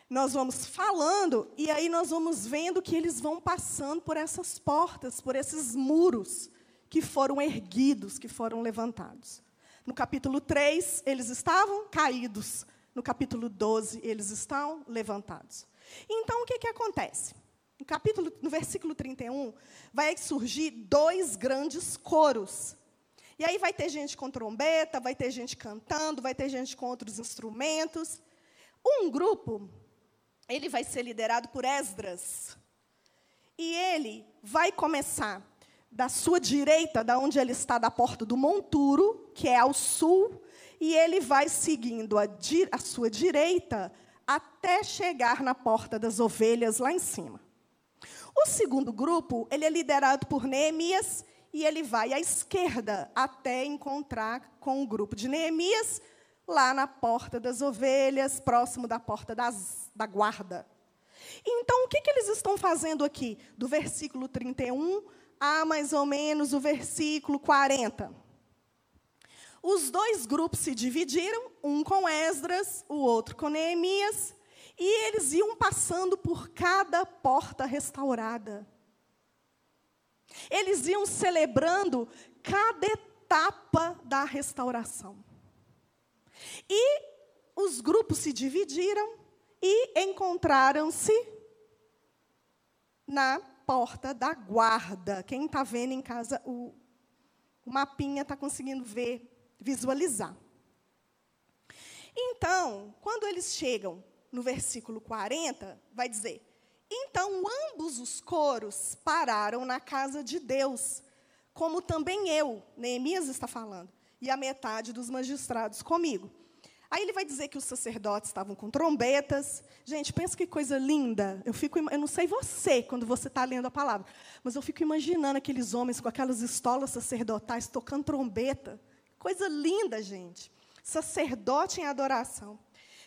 nós vamos falando e aí nós vamos vendo que eles vão passando por essas portas, por esses muros que foram erguidos, que foram levantados. No capítulo 3, eles estavam caídos. No capítulo 12, eles estão levantados. Então, o que, que acontece? No, capítulo, no versículo 31, vai surgir dois grandes coros. E aí vai ter gente com trombeta, vai ter gente cantando, vai ter gente com outros instrumentos. Um grupo ele vai ser liderado por Esdras. E ele vai começar da sua direita, da onde ele está, da porta do monturo, que é ao sul, e ele vai seguindo a, a sua direita até chegar na porta das ovelhas lá em cima. O segundo grupo, ele é liderado por Neemias e ele vai à esquerda até encontrar com o grupo de Neemias lá na porta das ovelhas, próximo da porta das, da guarda. Então, o que, que eles estão fazendo aqui? Do versículo 31 a mais ou menos o versículo 40. Os dois grupos se dividiram, um com Esdras, o outro com Neemias, e eles iam passando por cada porta restaurada. Eles iam celebrando cada etapa da restauração. E os grupos se dividiram e encontraram-se na porta da guarda. Quem está vendo em casa o, o mapinha está conseguindo ver, visualizar. Então, quando eles chegam no versículo 40, vai dizer: Então ambos os coros pararam na casa de Deus, como também eu, Neemias está falando, e a metade dos magistrados comigo. Aí ele vai dizer que os sacerdotes estavam com trombetas. Gente, pensa que coisa linda. Eu fico, eu não sei você quando você está lendo a palavra, mas eu fico imaginando aqueles homens com aquelas estolas sacerdotais tocando trombeta. Coisa linda, gente. Sacerdote em adoração.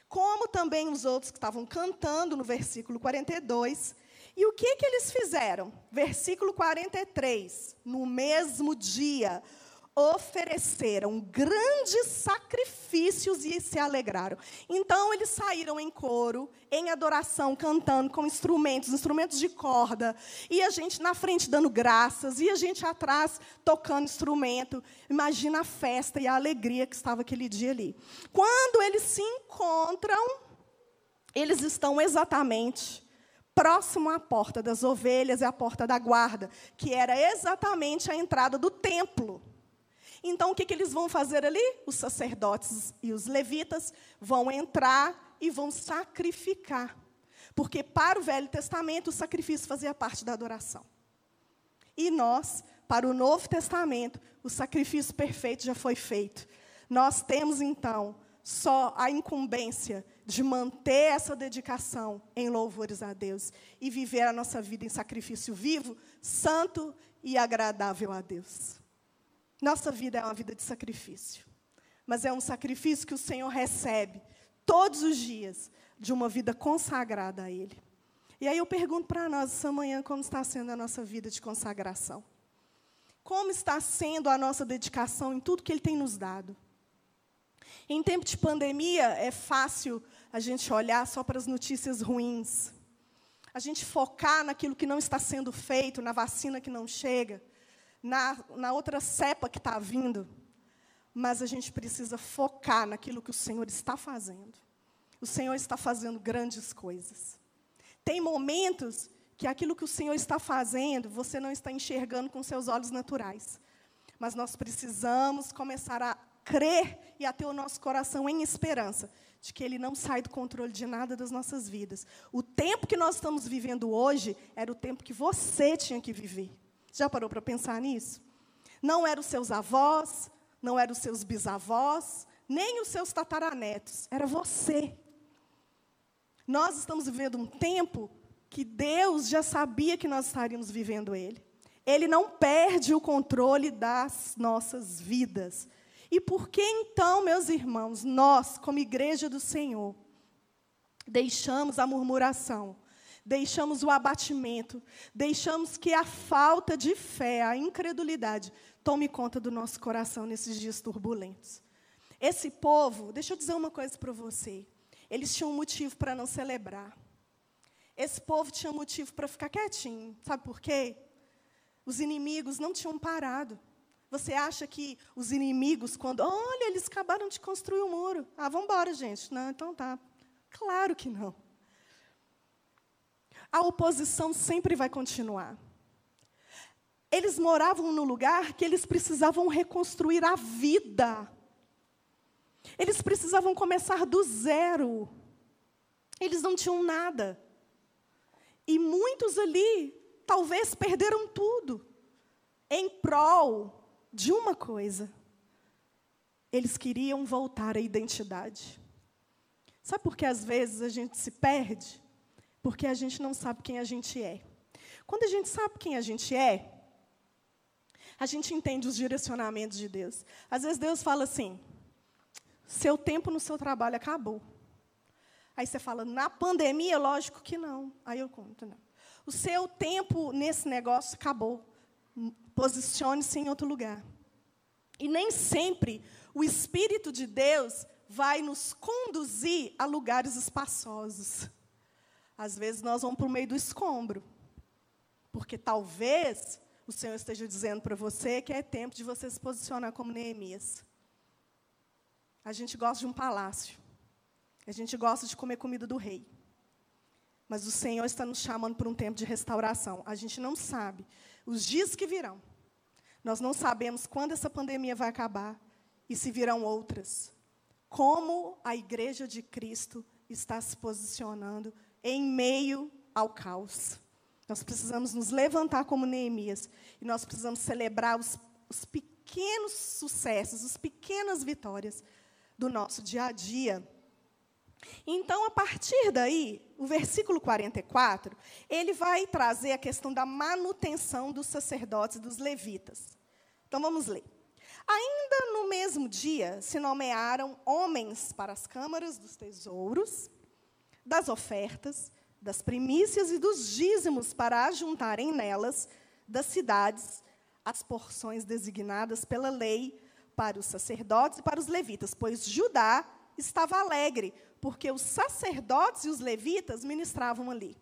Como também os outros que estavam cantando no versículo 42. E o que, que eles fizeram? Versículo 43. No mesmo dia, ofereceram grandes sacrifícios e se alegraram. Então eles saíram em coro, em adoração, cantando com instrumentos, instrumentos de corda, e a gente na frente dando graças, e a gente atrás tocando instrumento. Imagina a festa e a alegria que estava aquele dia ali. Quando eles se encontram, eles estão exatamente próximo à porta das ovelhas e à porta da guarda, que era exatamente a entrada do templo. Então, o que, que eles vão fazer ali? Os sacerdotes e os levitas vão entrar e vão sacrificar. Porque para o Velho Testamento, o sacrifício fazia parte da adoração. E nós, para o Novo Testamento, o sacrifício perfeito já foi feito. Nós temos, então, só a incumbência de manter essa dedicação em louvores a Deus e viver a nossa vida em sacrifício vivo, santo e agradável a Deus. Nossa vida é uma vida de sacrifício. Mas é um sacrifício que o Senhor recebe todos os dias de uma vida consagrada a Ele. E aí eu pergunto para nós essa manhã como está sendo a nossa vida de consagração. Como está sendo a nossa dedicação em tudo que Ele tem nos dado. Em tempo de pandemia, é fácil a gente olhar só para as notícias ruins. A gente focar naquilo que não está sendo feito, na vacina que não chega na, na outra cepa que está vindo, mas a gente precisa focar naquilo que o Senhor está fazendo. O Senhor está fazendo grandes coisas. Tem momentos que aquilo que o Senhor está fazendo, você não está enxergando com seus olhos naturais. Mas nós precisamos começar a crer e a ter o nosso coração em esperança de que Ele não sai do controle de nada das nossas vidas. O tempo que nós estamos vivendo hoje era o tempo que você tinha que viver. Já parou para pensar nisso? Não eram os seus avós, não eram os seus bisavós, nem os seus tataranetos, era você. Nós estamos vivendo um tempo que Deus já sabia que nós estaríamos vivendo ele. Ele não perde o controle das nossas vidas. E por que então, meus irmãos, nós, como igreja do Senhor, deixamos a murmuração, deixamos o abatimento, deixamos que a falta de fé, a incredulidade, tome conta do nosso coração nesses dias turbulentos. Esse povo, deixa eu dizer uma coisa para você, eles tinham um motivo para não celebrar. Esse povo tinha motivo para ficar quietinho. Sabe por quê? Os inimigos não tinham parado. Você acha que os inimigos, quando. Olha, eles acabaram de construir o um muro. Ah, vamos embora, gente. Não, então tá. Claro que não a oposição sempre vai continuar. Eles moravam no lugar que eles precisavam reconstruir a vida. Eles precisavam começar do zero. Eles não tinham nada. E muitos ali talvez perderam tudo em prol de uma coisa. Eles queriam voltar à identidade. Sabe por que às vezes a gente se perde? Porque a gente não sabe quem a gente é. Quando a gente sabe quem a gente é, a gente entende os direcionamentos de Deus. Às vezes Deus fala assim: seu tempo no seu trabalho acabou. Aí você fala, na pandemia, lógico que não. Aí eu conto, não. O seu tempo nesse negócio acabou. Posicione-se em outro lugar. E nem sempre o Espírito de Deus vai nos conduzir a lugares espaçosos. Às vezes nós vamos para o meio do escombro. Porque talvez o Senhor esteja dizendo para você que é tempo de você se posicionar como Neemias. A gente gosta de um palácio. A gente gosta de comer comida do rei. Mas o Senhor está nos chamando para um tempo de restauração. A gente não sabe os dias que virão. Nós não sabemos quando essa pandemia vai acabar e se virão outras. Como a igreja de Cristo está se posicionando em meio ao caos. Nós precisamos nos levantar como Neemias. E nós precisamos celebrar os, os pequenos sucessos, as pequenas vitórias do nosso dia a dia. Então, a partir daí, o versículo 44, ele vai trazer a questão da manutenção dos sacerdotes e dos levitas. Então, vamos ler. Ainda no mesmo dia, se nomearam homens para as câmaras dos tesouros, das ofertas, das primícias e dos dízimos para ajuntarem nelas, das cidades, as porções designadas pela lei para os sacerdotes e para os levitas, pois Judá estava alegre, porque os sacerdotes e os levitas ministravam ali.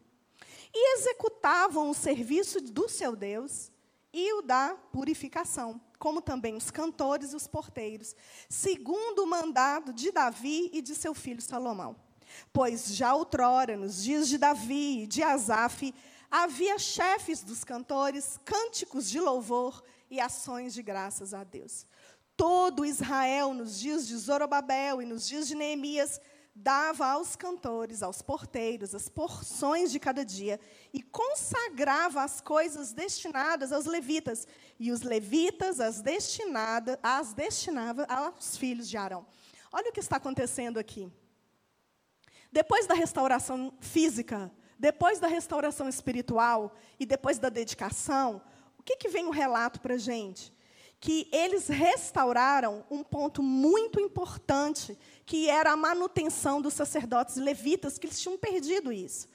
E executavam o serviço do seu Deus e o da purificação, como também os cantores e os porteiros, segundo o mandado de Davi e de seu filho Salomão. Pois já outrora, nos dias de Davi e de Asaf, havia chefes dos cantores, cânticos de louvor e ações de graças a Deus. Todo Israel, nos dias de Zorobabel e nos dias de Neemias, dava aos cantores, aos porteiros, as porções de cada dia e consagrava as coisas destinadas aos levitas, e os levitas as, destinada, as destinava aos filhos de Arão. Olha o que está acontecendo aqui. Depois da restauração física, depois da restauração espiritual e depois da dedicação, o que, que vem o relato para a gente? Que eles restauraram um ponto muito importante, que era a manutenção dos sacerdotes levitas, que eles tinham perdido isso.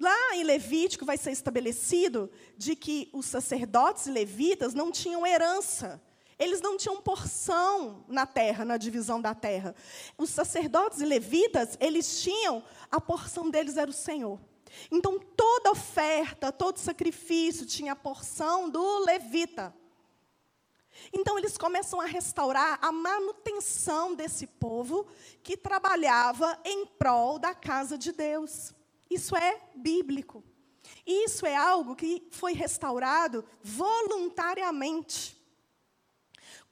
Lá em Levítico vai ser estabelecido de que os sacerdotes levitas não tinham herança. Eles não tinham porção na terra, na divisão da terra. Os sacerdotes e levitas, eles tinham, a porção deles era o Senhor. Então, toda oferta, todo sacrifício tinha a porção do levita. Então, eles começam a restaurar a manutenção desse povo que trabalhava em prol da casa de Deus. Isso é bíblico. Isso é algo que foi restaurado voluntariamente.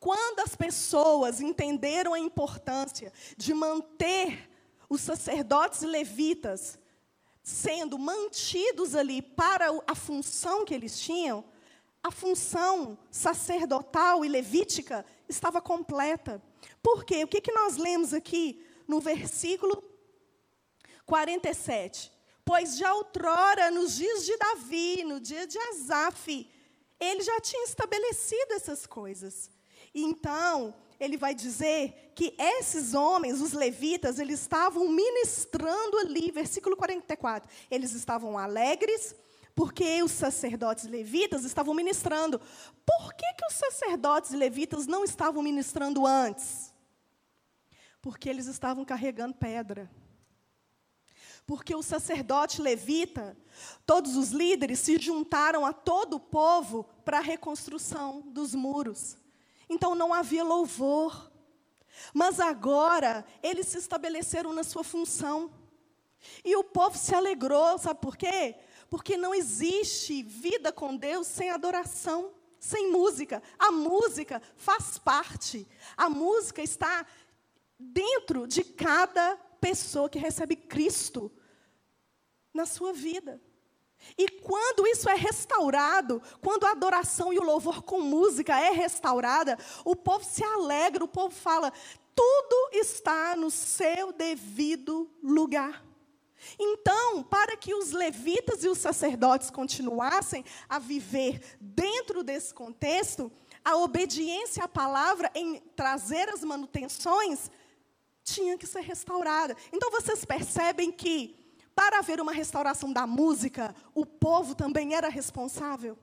Quando as pessoas entenderam a importância de manter os sacerdotes levitas sendo mantidos ali para a função que eles tinham, a função sacerdotal e levítica estava completa. Por quê? O que, que nós lemos aqui no versículo 47? Pois já outrora, nos dias de Davi, no dia de Asaf, ele já tinha estabelecido essas coisas. Então, ele vai dizer que esses homens, os levitas, eles estavam ministrando ali, versículo 44. Eles estavam alegres porque os sacerdotes levitas estavam ministrando. Por que, que os sacerdotes levitas não estavam ministrando antes? Porque eles estavam carregando pedra. Porque o sacerdote levita, todos os líderes se juntaram a todo o povo para a reconstrução dos muros. Então não havia louvor. Mas agora eles se estabeleceram na sua função. E o povo se alegrou, sabe por quê? Porque não existe vida com Deus sem adoração, sem música. A música faz parte. A música está dentro de cada pessoa que recebe Cristo na sua vida. E quando isso é restaurado, quando a adoração e o louvor com música é restaurada, o povo se alegra, o povo fala: tudo está no seu devido lugar. Então, para que os levitas e os sacerdotes continuassem a viver dentro desse contexto, a obediência à palavra em trazer as manutenções tinha que ser restaurada. Então, vocês percebem que para haver uma restauração da música, o povo também era responsável.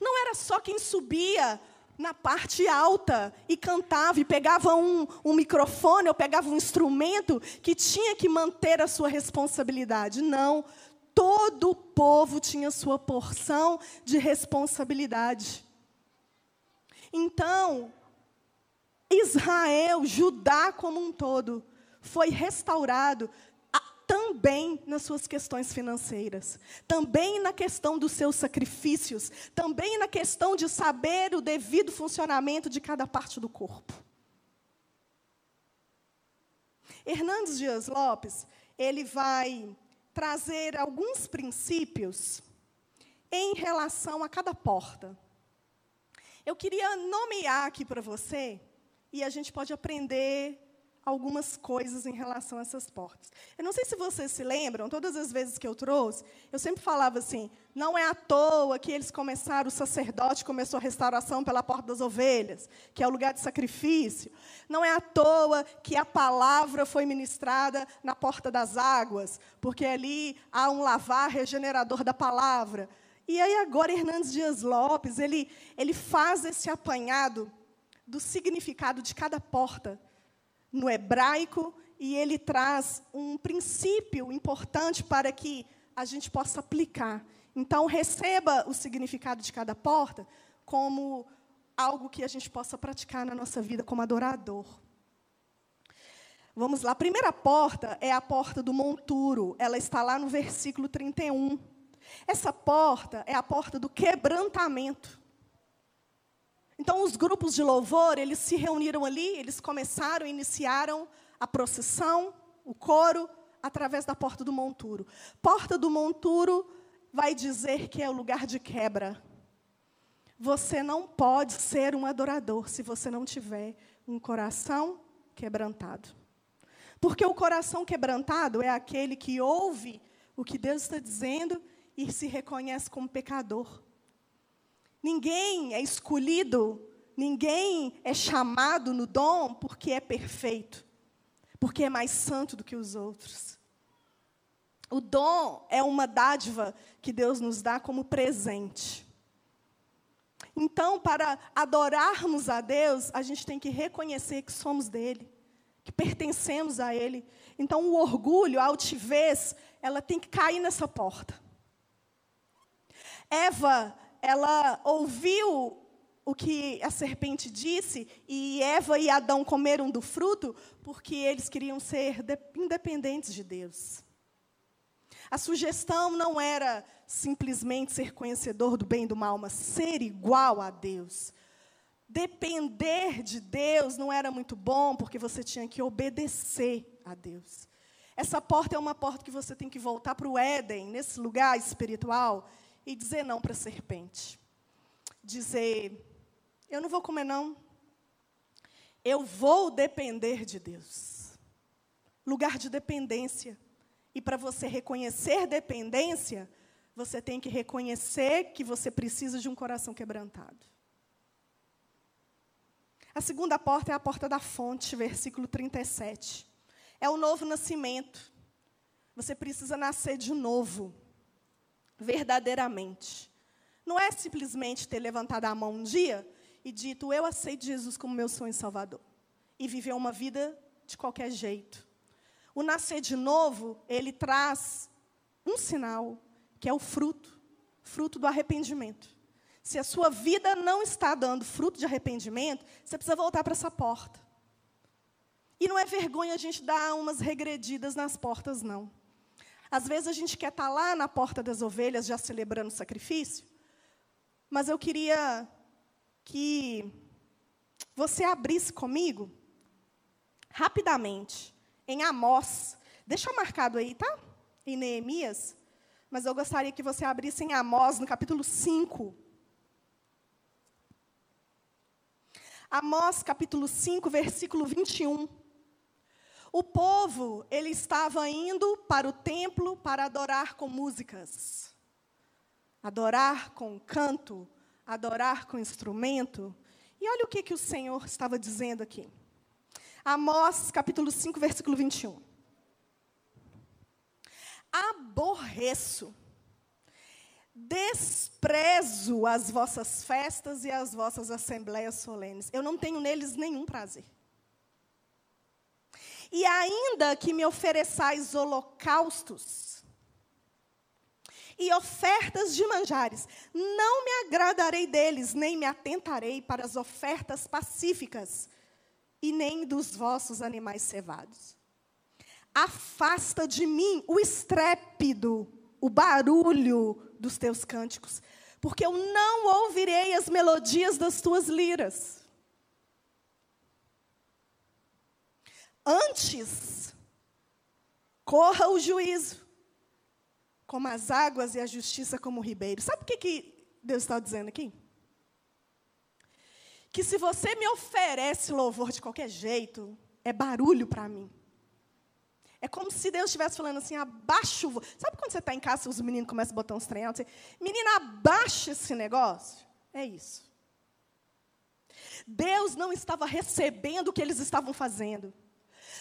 Não era só quem subia na parte alta e cantava e pegava um, um, microfone ou pegava um instrumento que tinha que manter a sua responsabilidade. Não. Todo o povo tinha sua porção de responsabilidade. Então, Israel, Judá como um todo, foi restaurado também nas suas questões financeiras, também na questão dos seus sacrifícios, também na questão de saber o devido funcionamento de cada parte do corpo. Hernandes Dias Lopes, ele vai trazer alguns princípios em relação a cada porta. Eu queria nomear aqui para você, e a gente pode aprender algumas coisas em relação a essas portas. Eu não sei se vocês se lembram, todas as vezes que eu trouxe, eu sempre falava assim: não é à toa que eles começaram, o sacerdote começou a restauração pela porta das ovelhas, que é o lugar de sacrifício. Não é à toa que a palavra foi ministrada na porta das águas, porque ali há um lavar regenerador da palavra. E aí agora Hernandes Dias Lopes, ele, ele faz esse apanhado do significado de cada porta no hebraico e ele traz um princípio importante para que a gente possa aplicar. Então, receba o significado de cada porta como algo que a gente possa praticar na nossa vida como adorador. Vamos lá. A primeira porta é a porta do monturo. Ela está lá no versículo 31. Essa porta é a porta do quebrantamento. Então, os grupos de louvor, eles se reuniram ali, eles começaram, iniciaram a procissão, o coro, através da porta do monturo. Porta do monturo vai dizer que é o lugar de quebra. Você não pode ser um adorador se você não tiver um coração quebrantado. Porque o coração quebrantado é aquele que ouve o que Deus está dizendo e se reconhece como pecador. Ninguém é escolhido, ninguém é chamado no dom porque é perfeito, porque é mais santo do que os outros. O dom é uma dádiva que Deus nos dá como presente. Então, para adorarmos a Deus, a gente tem que reconhecer que somos dele, que pertencemos a ele. Então, o orgulho, a altivez, ela tem que cair nessa porta. Eva ela ouviu o que a serpente disse, e Eva e Adão comeram do fruto porque eles queriam ser independentes de Deus. A sugestão não era simplesmente ser conhecedor do bem e do mal, mas ser igual a Deus. Depender de Deus não era muito bom, porque você tinha que obedecer a Deus. Essa porta é uma porta que você tem que voltar para o Éden, nesse lugar espiritual, e dizer não para a serpente. Dizer: Eu não vou comer, não. Eu vou depender de Deus. Lugar de dependência. E para você reconhecer dependência, você tem que reconhecer que você precisa de um coração quebrantado. A segunda porta é a porta da fonte, versículo 37. É o novo nascimento. Você precisa nascer de novo verdadeiramente. Não é simplesmente ter levantado a mão um dia e dito, eu aceito Jesus como meu sonho salvador. E viver uma vida de qualquer jeito. O nascer de novo, ele traz um sinal, que é o fruto fruto do arrependimento. Se a sua vida não está dando fruto de arrependimento, você precisa voltar para essa porta. E não é vergonha a gente dar umas regredidas nas portas, não. Às vezes a gente quer estar lá na porta das ovelhas, já celebrando o sacrifício, mas eu queria que você abrisse comigo, rapidamente, em Amós. Deixa marcado aí, tá? Em Neemias. Mas eu gostaria que você abrisse em Amós, no capítulo 5. Amós, capítulo 5, versículo 21. O povo, ele estava indo para o templo para adorar com músicas. Adorar com canto, adorar com instrumento. E olha o que, que o Senhor estava dizendo aqui. Amós, capítulo 5, versículo 21. Aborreço, desprezo as vossas festas e as vossas assembleias solenes. Eu não tenho neles nenhum prazer. E ainda que me ofereçais holocaustos e ofertas de manjares, não me agradarei deles, nem me atentarei para as ofertas pacíficas, e nem dos vossos animais cevados. Afasta de mim o estrépido, o barulho dos teus cânticos, porque eu não ouvirei as melodias das tuas liras. Antes, corra o juízo, como as águas e a justiça como o ribeiro. Sabe o que, que Deus está dizendo aqui? que se você me oferece louvor de qualquer jeito, é barulho para mim. É como se Deus estivesse falando assim, abaixa o... Sabe quando você está em casa e os meninos começam a botar uns trem altos? Menina, abaixa esse negócio. É isso. Deus não estava recebendo o que eles estavam fazendo.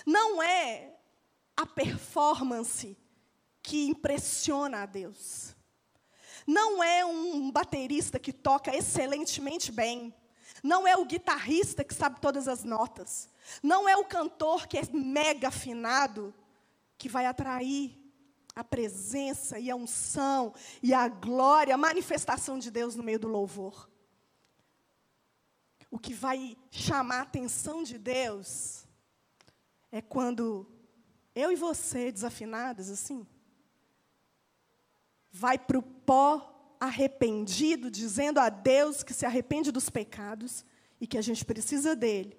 Não é a performance que impressiona a Deus. Não é um baterista que toca excelentemente bem. Não é o guitarrista que sabe todas as notas. Não é o cantor que é mega afinado que vai atrair a presença e a unção e a glória, a manifestação de Deus no meio do louvor. O que vai chamar a atenção de Deus é quando eu e você, desafinadas assim, vai para o pó arrependido, dizendo a Deus que se arrepende dos pecados e que a gente precisa dele.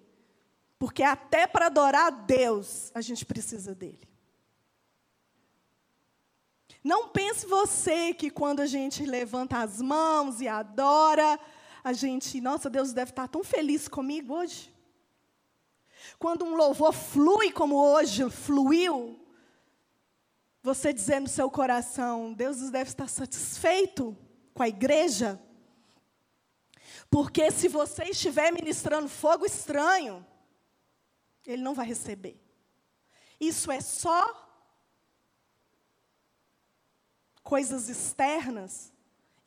Porque até para adorar a Deus, a gente precisa dele. Não pense você que quando a gente levanta as mãos e adora, a gente, nossa, Deus deve estar tão feliz comigo hoje. Quando um louvor flui como hoje fluiu, você dizer no seu coração, Deus deve estar satisfeito com a igreja. Porque se você estiver ministrando fogo estranho, ele não vai receber. Isso é só coisas externas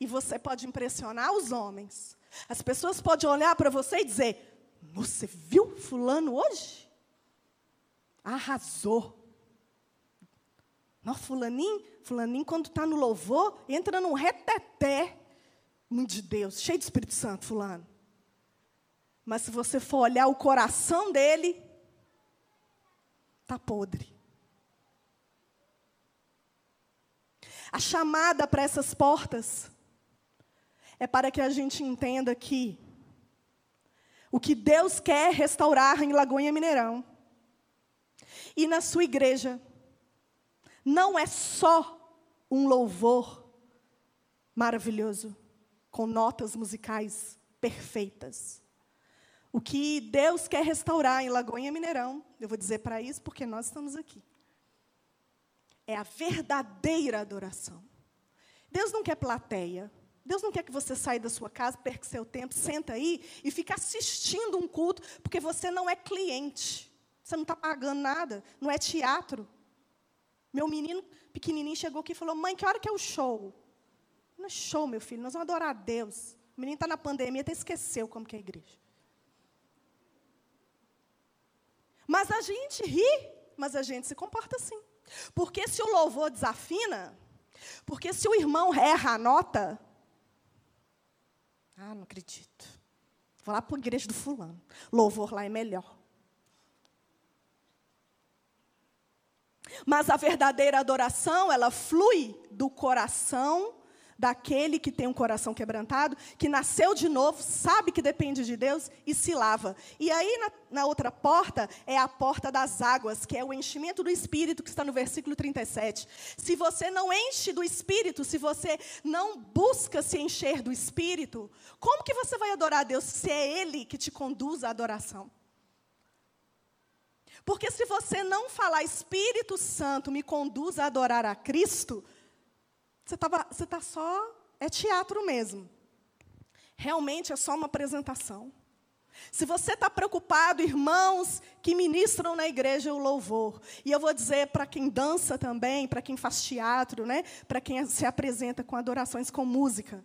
e você pode impressionar os homens. As pessoas podem olhar para você e dizer: Você viu Fulano hoje? Arrasou. Não, Fulaninho, Fulaninho, quando está no louvor, entra num reteté de Deus, cheio de Espírito Santo, Fulano. Mas se você for olhar o coração dele, está podre. A chamada para essas portas é para que a gente entenda que o que Deus quer restaurar em Lagoinha Mineirão e na sua igreja não é só um louvor maravilhoso, com notas musicais perfeitas. O que Deus quer restaurar em Lagoinha Mineirão, eu vou dizer para isso porque nós estamos aqui é a verdadeira adoração. Deus não quer plateia. Deus não quer que você saia da sua casa, perca seu tempo, senta aí e fique assistindo um culto, porque você não é cliente. Você não está pagando nada, não é teatro. Meu menino pequenininho chegou aqui e falou: Mãe, que hora que é o show? Não é show, meu filho, nós vamos adorar a Deus. O menino está na pandemia, até esqueceu como que é a igreja. Mas a gente ri, mas a gente se comporta assim. Porque se o louvor desafina, porque se o irmão erra a nota, ah, não acredito. Vou lá para a igreja do fulano. Louvor lá é melhor. Mas a verdadeira adoração, ela flui do coração daquele que tem um coração quebrantado, que nasceu de novo, sabe que depende de Deus e se lava. E aí, na, na, outra porta, é a porta das águas, que é o enchimento do Espírito, que está no versículo 37. Se você não enche do Espírito, se você não busca se encher do Espírito, como que você vai adorar a Deus se é Ele que te conduz à adoração? Porque se você não falar Espírito Santo me conduz a adorar a Cristo, você está você tá só. É teatro mesmo. Realmente é só uma apresentação. Se você está preocupado, irmãos que ministram na igreja o louvor, e eu vou dizer para quem dança também, para quem faz teatro, né, para quem se apresenta com adorações com música.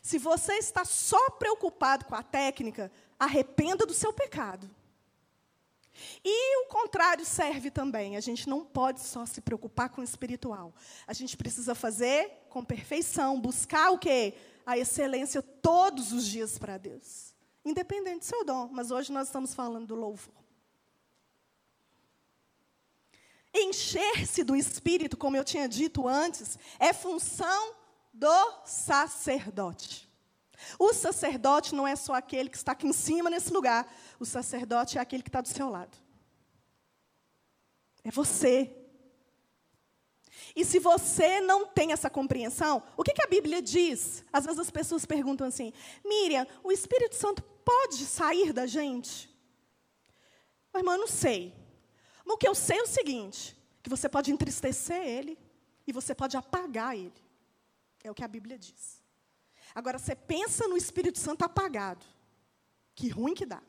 Se você está só preocupado com a técnica, arrependa do seu pecado. E o contrário serve também. A gente não pode só se preocupar com o espiritual. A gente precisa fazer com perfeição, buscar o quê? A excelência todos os dias para Deus. Independente do seu dom, mas hoje nós estamos falando do louvor. Encher-se do espírito, como eu tinha dito antes, é função do sacerdote. O sacerdote não é só aquele que está aqui em cima nesse lugar. O sacerdote é aquele que está do seu lado. É você. E se você não tem essa compreensão, o que, que a Bíblia diz? Às vezes as pessoas perguntam assim: Miriam, o Espírito Santo pode sair da gente? Mas, irmã, eu não sei. Mas o que eu sei é o seguinte: que você pode entristecer ele e você pode apagar ele. É o que a Bíblia diz. Agora, você pensa no Espírito Santo apagado. Que ruim que dá.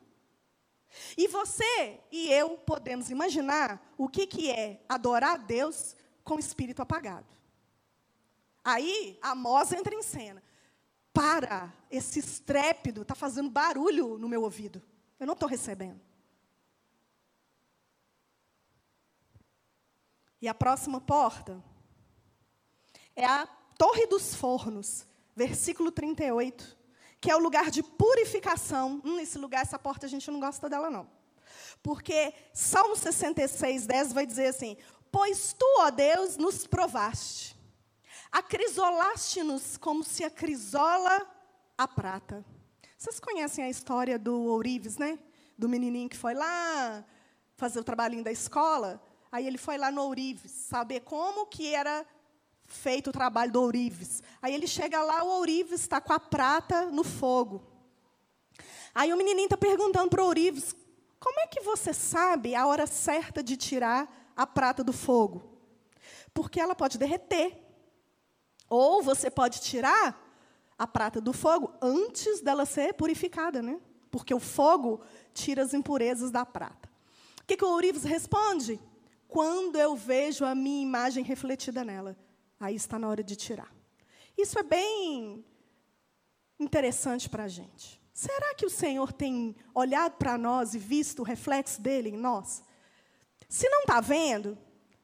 E você e eu podemos imaginar o que, que é adorar a Deus com o espírito apagado. Aí, Amós entra em cena. Para, esse estrépido está fazendo barulho no meu ouvido. Eu não estou recebendo. E a próxima porta é a Torre dos Fornos, versículo 38, que é o lugar de purificação. Hum, esse lugar, essa porta, a gente não gosta dela, não. Porque Salmo 66, 10 vai dizer assim: Pois tu, ó Deus, nos provaste. Acrisolaste-nos como se acrisola a prata. Vocês conhecem a história do Ourives, né? Do menininho que foi lá fazer o trabalhinho da escola. Aí ele foi lá no Ourives, saber como que era feito o trabalho do Ourives. Aí ele chega lá, o Ourives está com a prata no fogo. Aí o menininho está perguntando para o Ourives, como é que você sabe a hora certa de tirar a prata do fogo? Porque ela pode derreter. Ou você pode tirar a prata do fogo antes dela ser purificada, né? Porque o fogo tira as impurezas da prata. O que, que o Ourives responde? Quando eu vejo a minha imagem refletida nela, aí está na hora de tirar. Isso é bem interessante para a gente. Será que o Senhor tem olhado para nós e visto o reflexo dele em nós? Se não está vendo,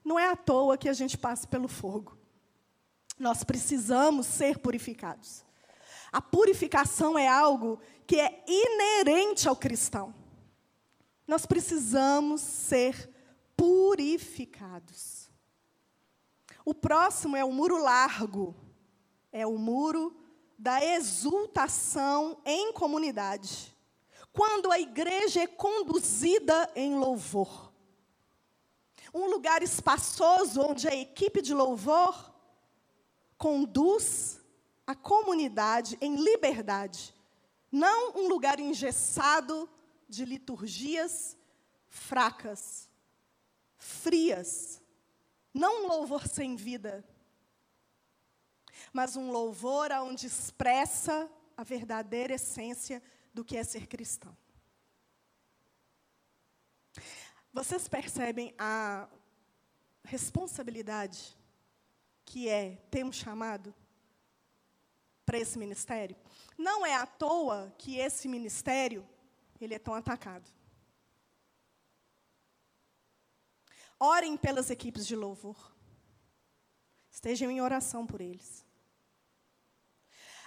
não é à toa que a gente passa pelo fogo. Nós precisamos ser purificados. A purificação é algo que é inerente ao cristão. Nós precisamos ser purificados. O próximo é o muro largo. É o muro da exultação em comunidade. Quando a igreja é conduzida em louvor um lugar espaçoso onde a equipe de louvor conduz a comunidade em liberdade, não um lugar engessado de liturgias fracas, frias, não um louvor sem vida, mas um louvor onde expressa a verdadeira essência do que é ser cristão. Vocês percebem a responsabilidade que é ter um chamado para esse ministério? Não é à toa que esse ministério ele é tão atacado. Orem pelas equipes de louvor. Estejam em oração por eles.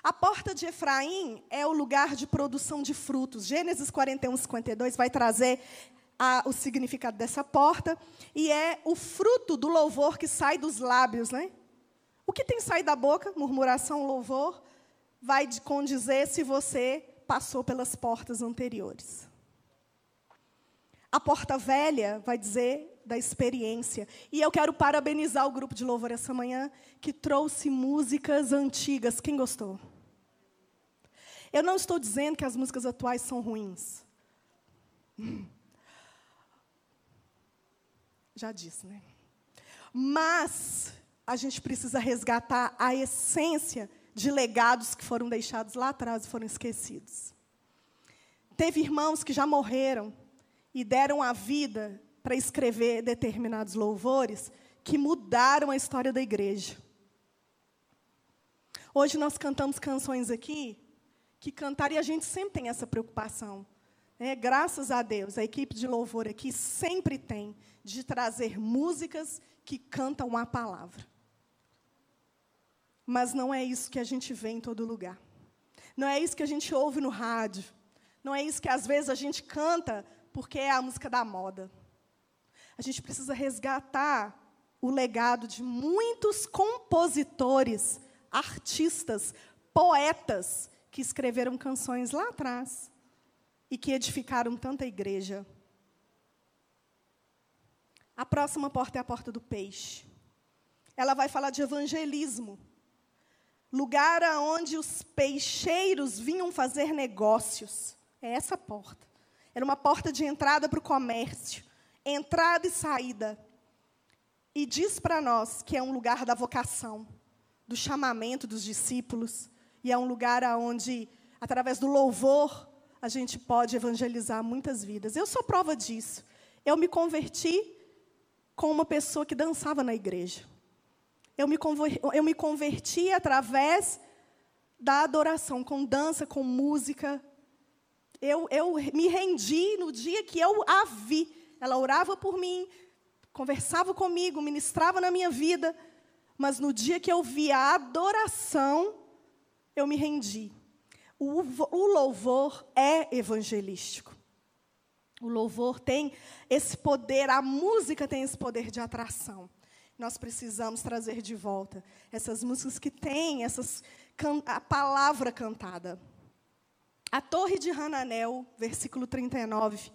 A porta de Efraim é o lugar de produção de frutos. Gênesis 41, 52 vai trazer a, o significado dessa porta, e é o fruto do louvor que sai dos lábios. Né? O que tem saído da boca, murmuração, louvor, vai condizer se você passou pelas portas anteriores. A porta velha vai dizer da experiência. E eu quero parabenizar o grupo de louvor essa manhã, que trouxe músicas antigas. Quem gostou? Eu não estou dizendo que as músicas atuais são ruins. Já disse, né? Mas a gente precisa resgatar a essência de legados que foram deixados lá atrás e foram esquecidos. Teve irmãos que já morreram e deram a vida para escrever determinados louvores que mudaram a história da igreja. Hoje nós cantamos canções aqui que cantar e a gente sempre tem essa preocupação. É, graças a Deus, a equipe de louvor aqui sempre tem de trazer músicas que cantam a palavra. Mas não é isso que a gente vê em todo lugar. Não é isso que a gente ouve no rádio. Não é isso que às vezes a gente canta porque é a música da moda. A gente precisa resgatar o legado de muitos compositores, artistas, poetas que escreveram canções lá atrás e que edificaram tanta igreja. A próxima porta é a porta do peixe. ela vai falar de evangelismo. Lugar aonde os peixeiros vinham fazer negócios. É essa porta. Era uma porta de entrada para o comércio, entrada e saída. E diz para nós que é um lugar da vocação, do chamamento dos discípulos, e é um lugar aonde, através do louvor, a gente pode evangelizar muitas vidas. Eu sou prova disso. Eu me converti com uma pessoa que dançava na igreja. Eu me, converti, eu me converti através da adoração, com dança, com música. Eu, eu me rendi no dia que eu a vi. Ela orava por mim, conversava comigo, ministrava na minha vida. Mas no dia que eu vi a adoração, eu me rendi. O, o louvor é evangelístico. O louvor tem esse poder, a música tem esse poder de atração. Nós precisamos trazer de volta essas músicas que têm essas, a palavra cantada. A Torre de Hananel, versículo 39,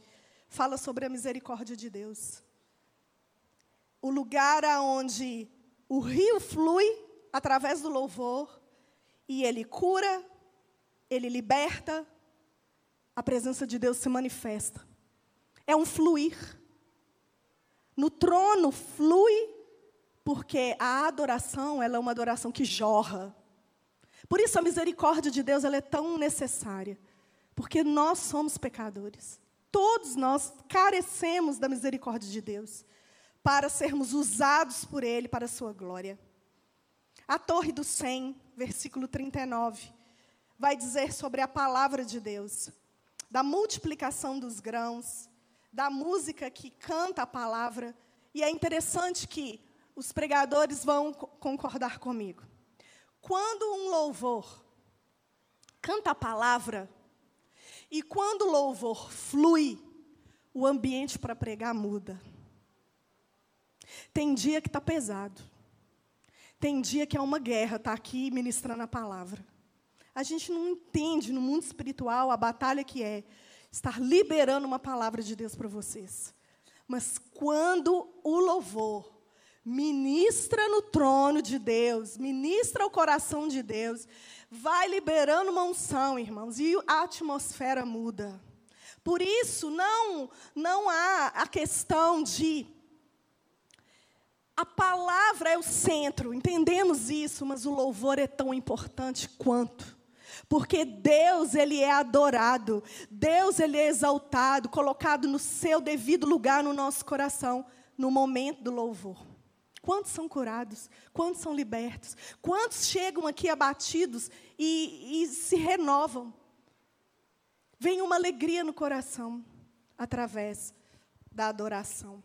fala sobre a misericórdia de Deus. O lugar aonde o rio flui através do louvor e ele cura, ele liberta, a presença de Deus se manifesta. É um fluir. No trono flui porque a adoração, ela é uma adoração que jorra. Por isso a misericórdia de Deus ela é tão necessária, porque nós somos pecadores. Todos nós carecemos da misericórdia de Deus para sermos usados por ele para a sua glória. A Torre do 100, versículo 39, vai dizer sobre a palavra de Deus, da multiplicação dos grãos, da música que canta a palavra. E é interessante que os pregadores vão concordar comigo. Quando um louvor canta a palavra, e quando o louvor flui, o ambiente para pregar muda. Tem dia que está pesado. Tem dia que é uma guerra, está aqui ministrando a palavra. A gente não entende no mundo espiritual a batalha que é estar liberando uma palavra de Deus para vocês. Mas quando o louvor ministra no trono de Deus, ministra o coração de Deus, vai liberando uma unção, irmãos, e a atmosfera muda. Por isso, não, não há a questão de. A palavra é o centro, entendemos isso, mas o louvor é tão importante quanto. Porque Deus, ele é adorado, Deus, ele é exaltado, colocado no seu devido lugar no nosso coração, no momento do louvor. Quantos são curados? Quantos são libertos? Quantos chegam aqui abatidos e, e se renovam? Vem uma alegria no coração através da adoração.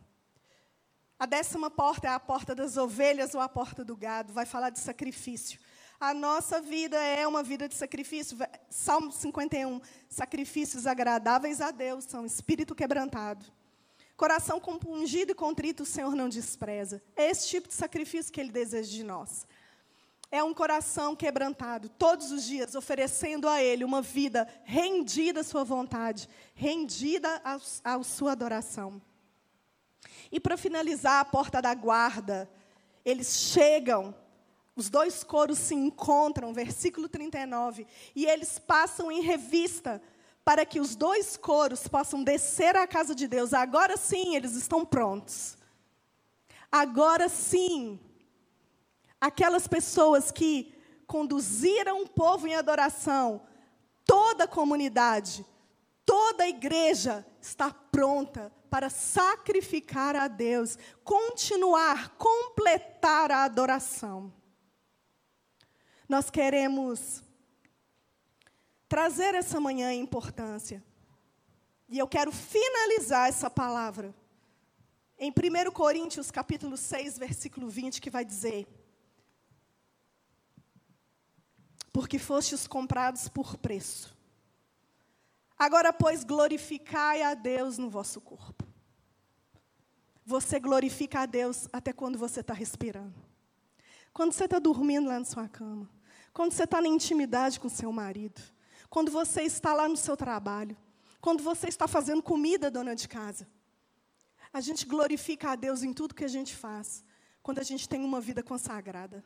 A décima porta é a porta das ovelhas ou a porta do gado. Vai falar de sacrifício. A nossa vida é uma vida de sacrifício. Salmo 51. Sacrifícios agradáveis a Deus são espírito quebrantado Coração compungido e contrito o Senhor não despreza. É esse tipo de sacrifício que Ele deseja de nós. É um coração quebrantado, todos os dias, oferecendo a Ele uma vida rendida à Sua vontade, rendida à Sua adoração. E para finalizar, a porta da guarda, eles chegam, os dois coros se encontram, versículo 39, e eles passam em revista para que os dois coros possam descer à casa de Deus. Agora sim, eles estão prontos. Agora sim, aquelas pessoas que conduziram o povo em adoração, toda a comunidade, toda a igreja está pronta para sacrificar a Deus, continuar, completar a adoração. Nós queremos trazer essa manhã em importância. E eu quero finalizar essa palavra em 1 Coríntios, capítulo 6, versículo 20, que vai dizer: Porque fostes comprados por preço. Agora, pois, glorificai a Deus no vosso corpo. Você glorifica a Deus até quando você está respirando. Quando você está dormindo lá na sua cama. Quando você está na intimidade com seu marido quando você está lá no seu trabalho, quando você está fazendo comida, dona de casa. A gente glorifica a Deus em tudo que a gente faz, quando a gente tem uma vida consagrada.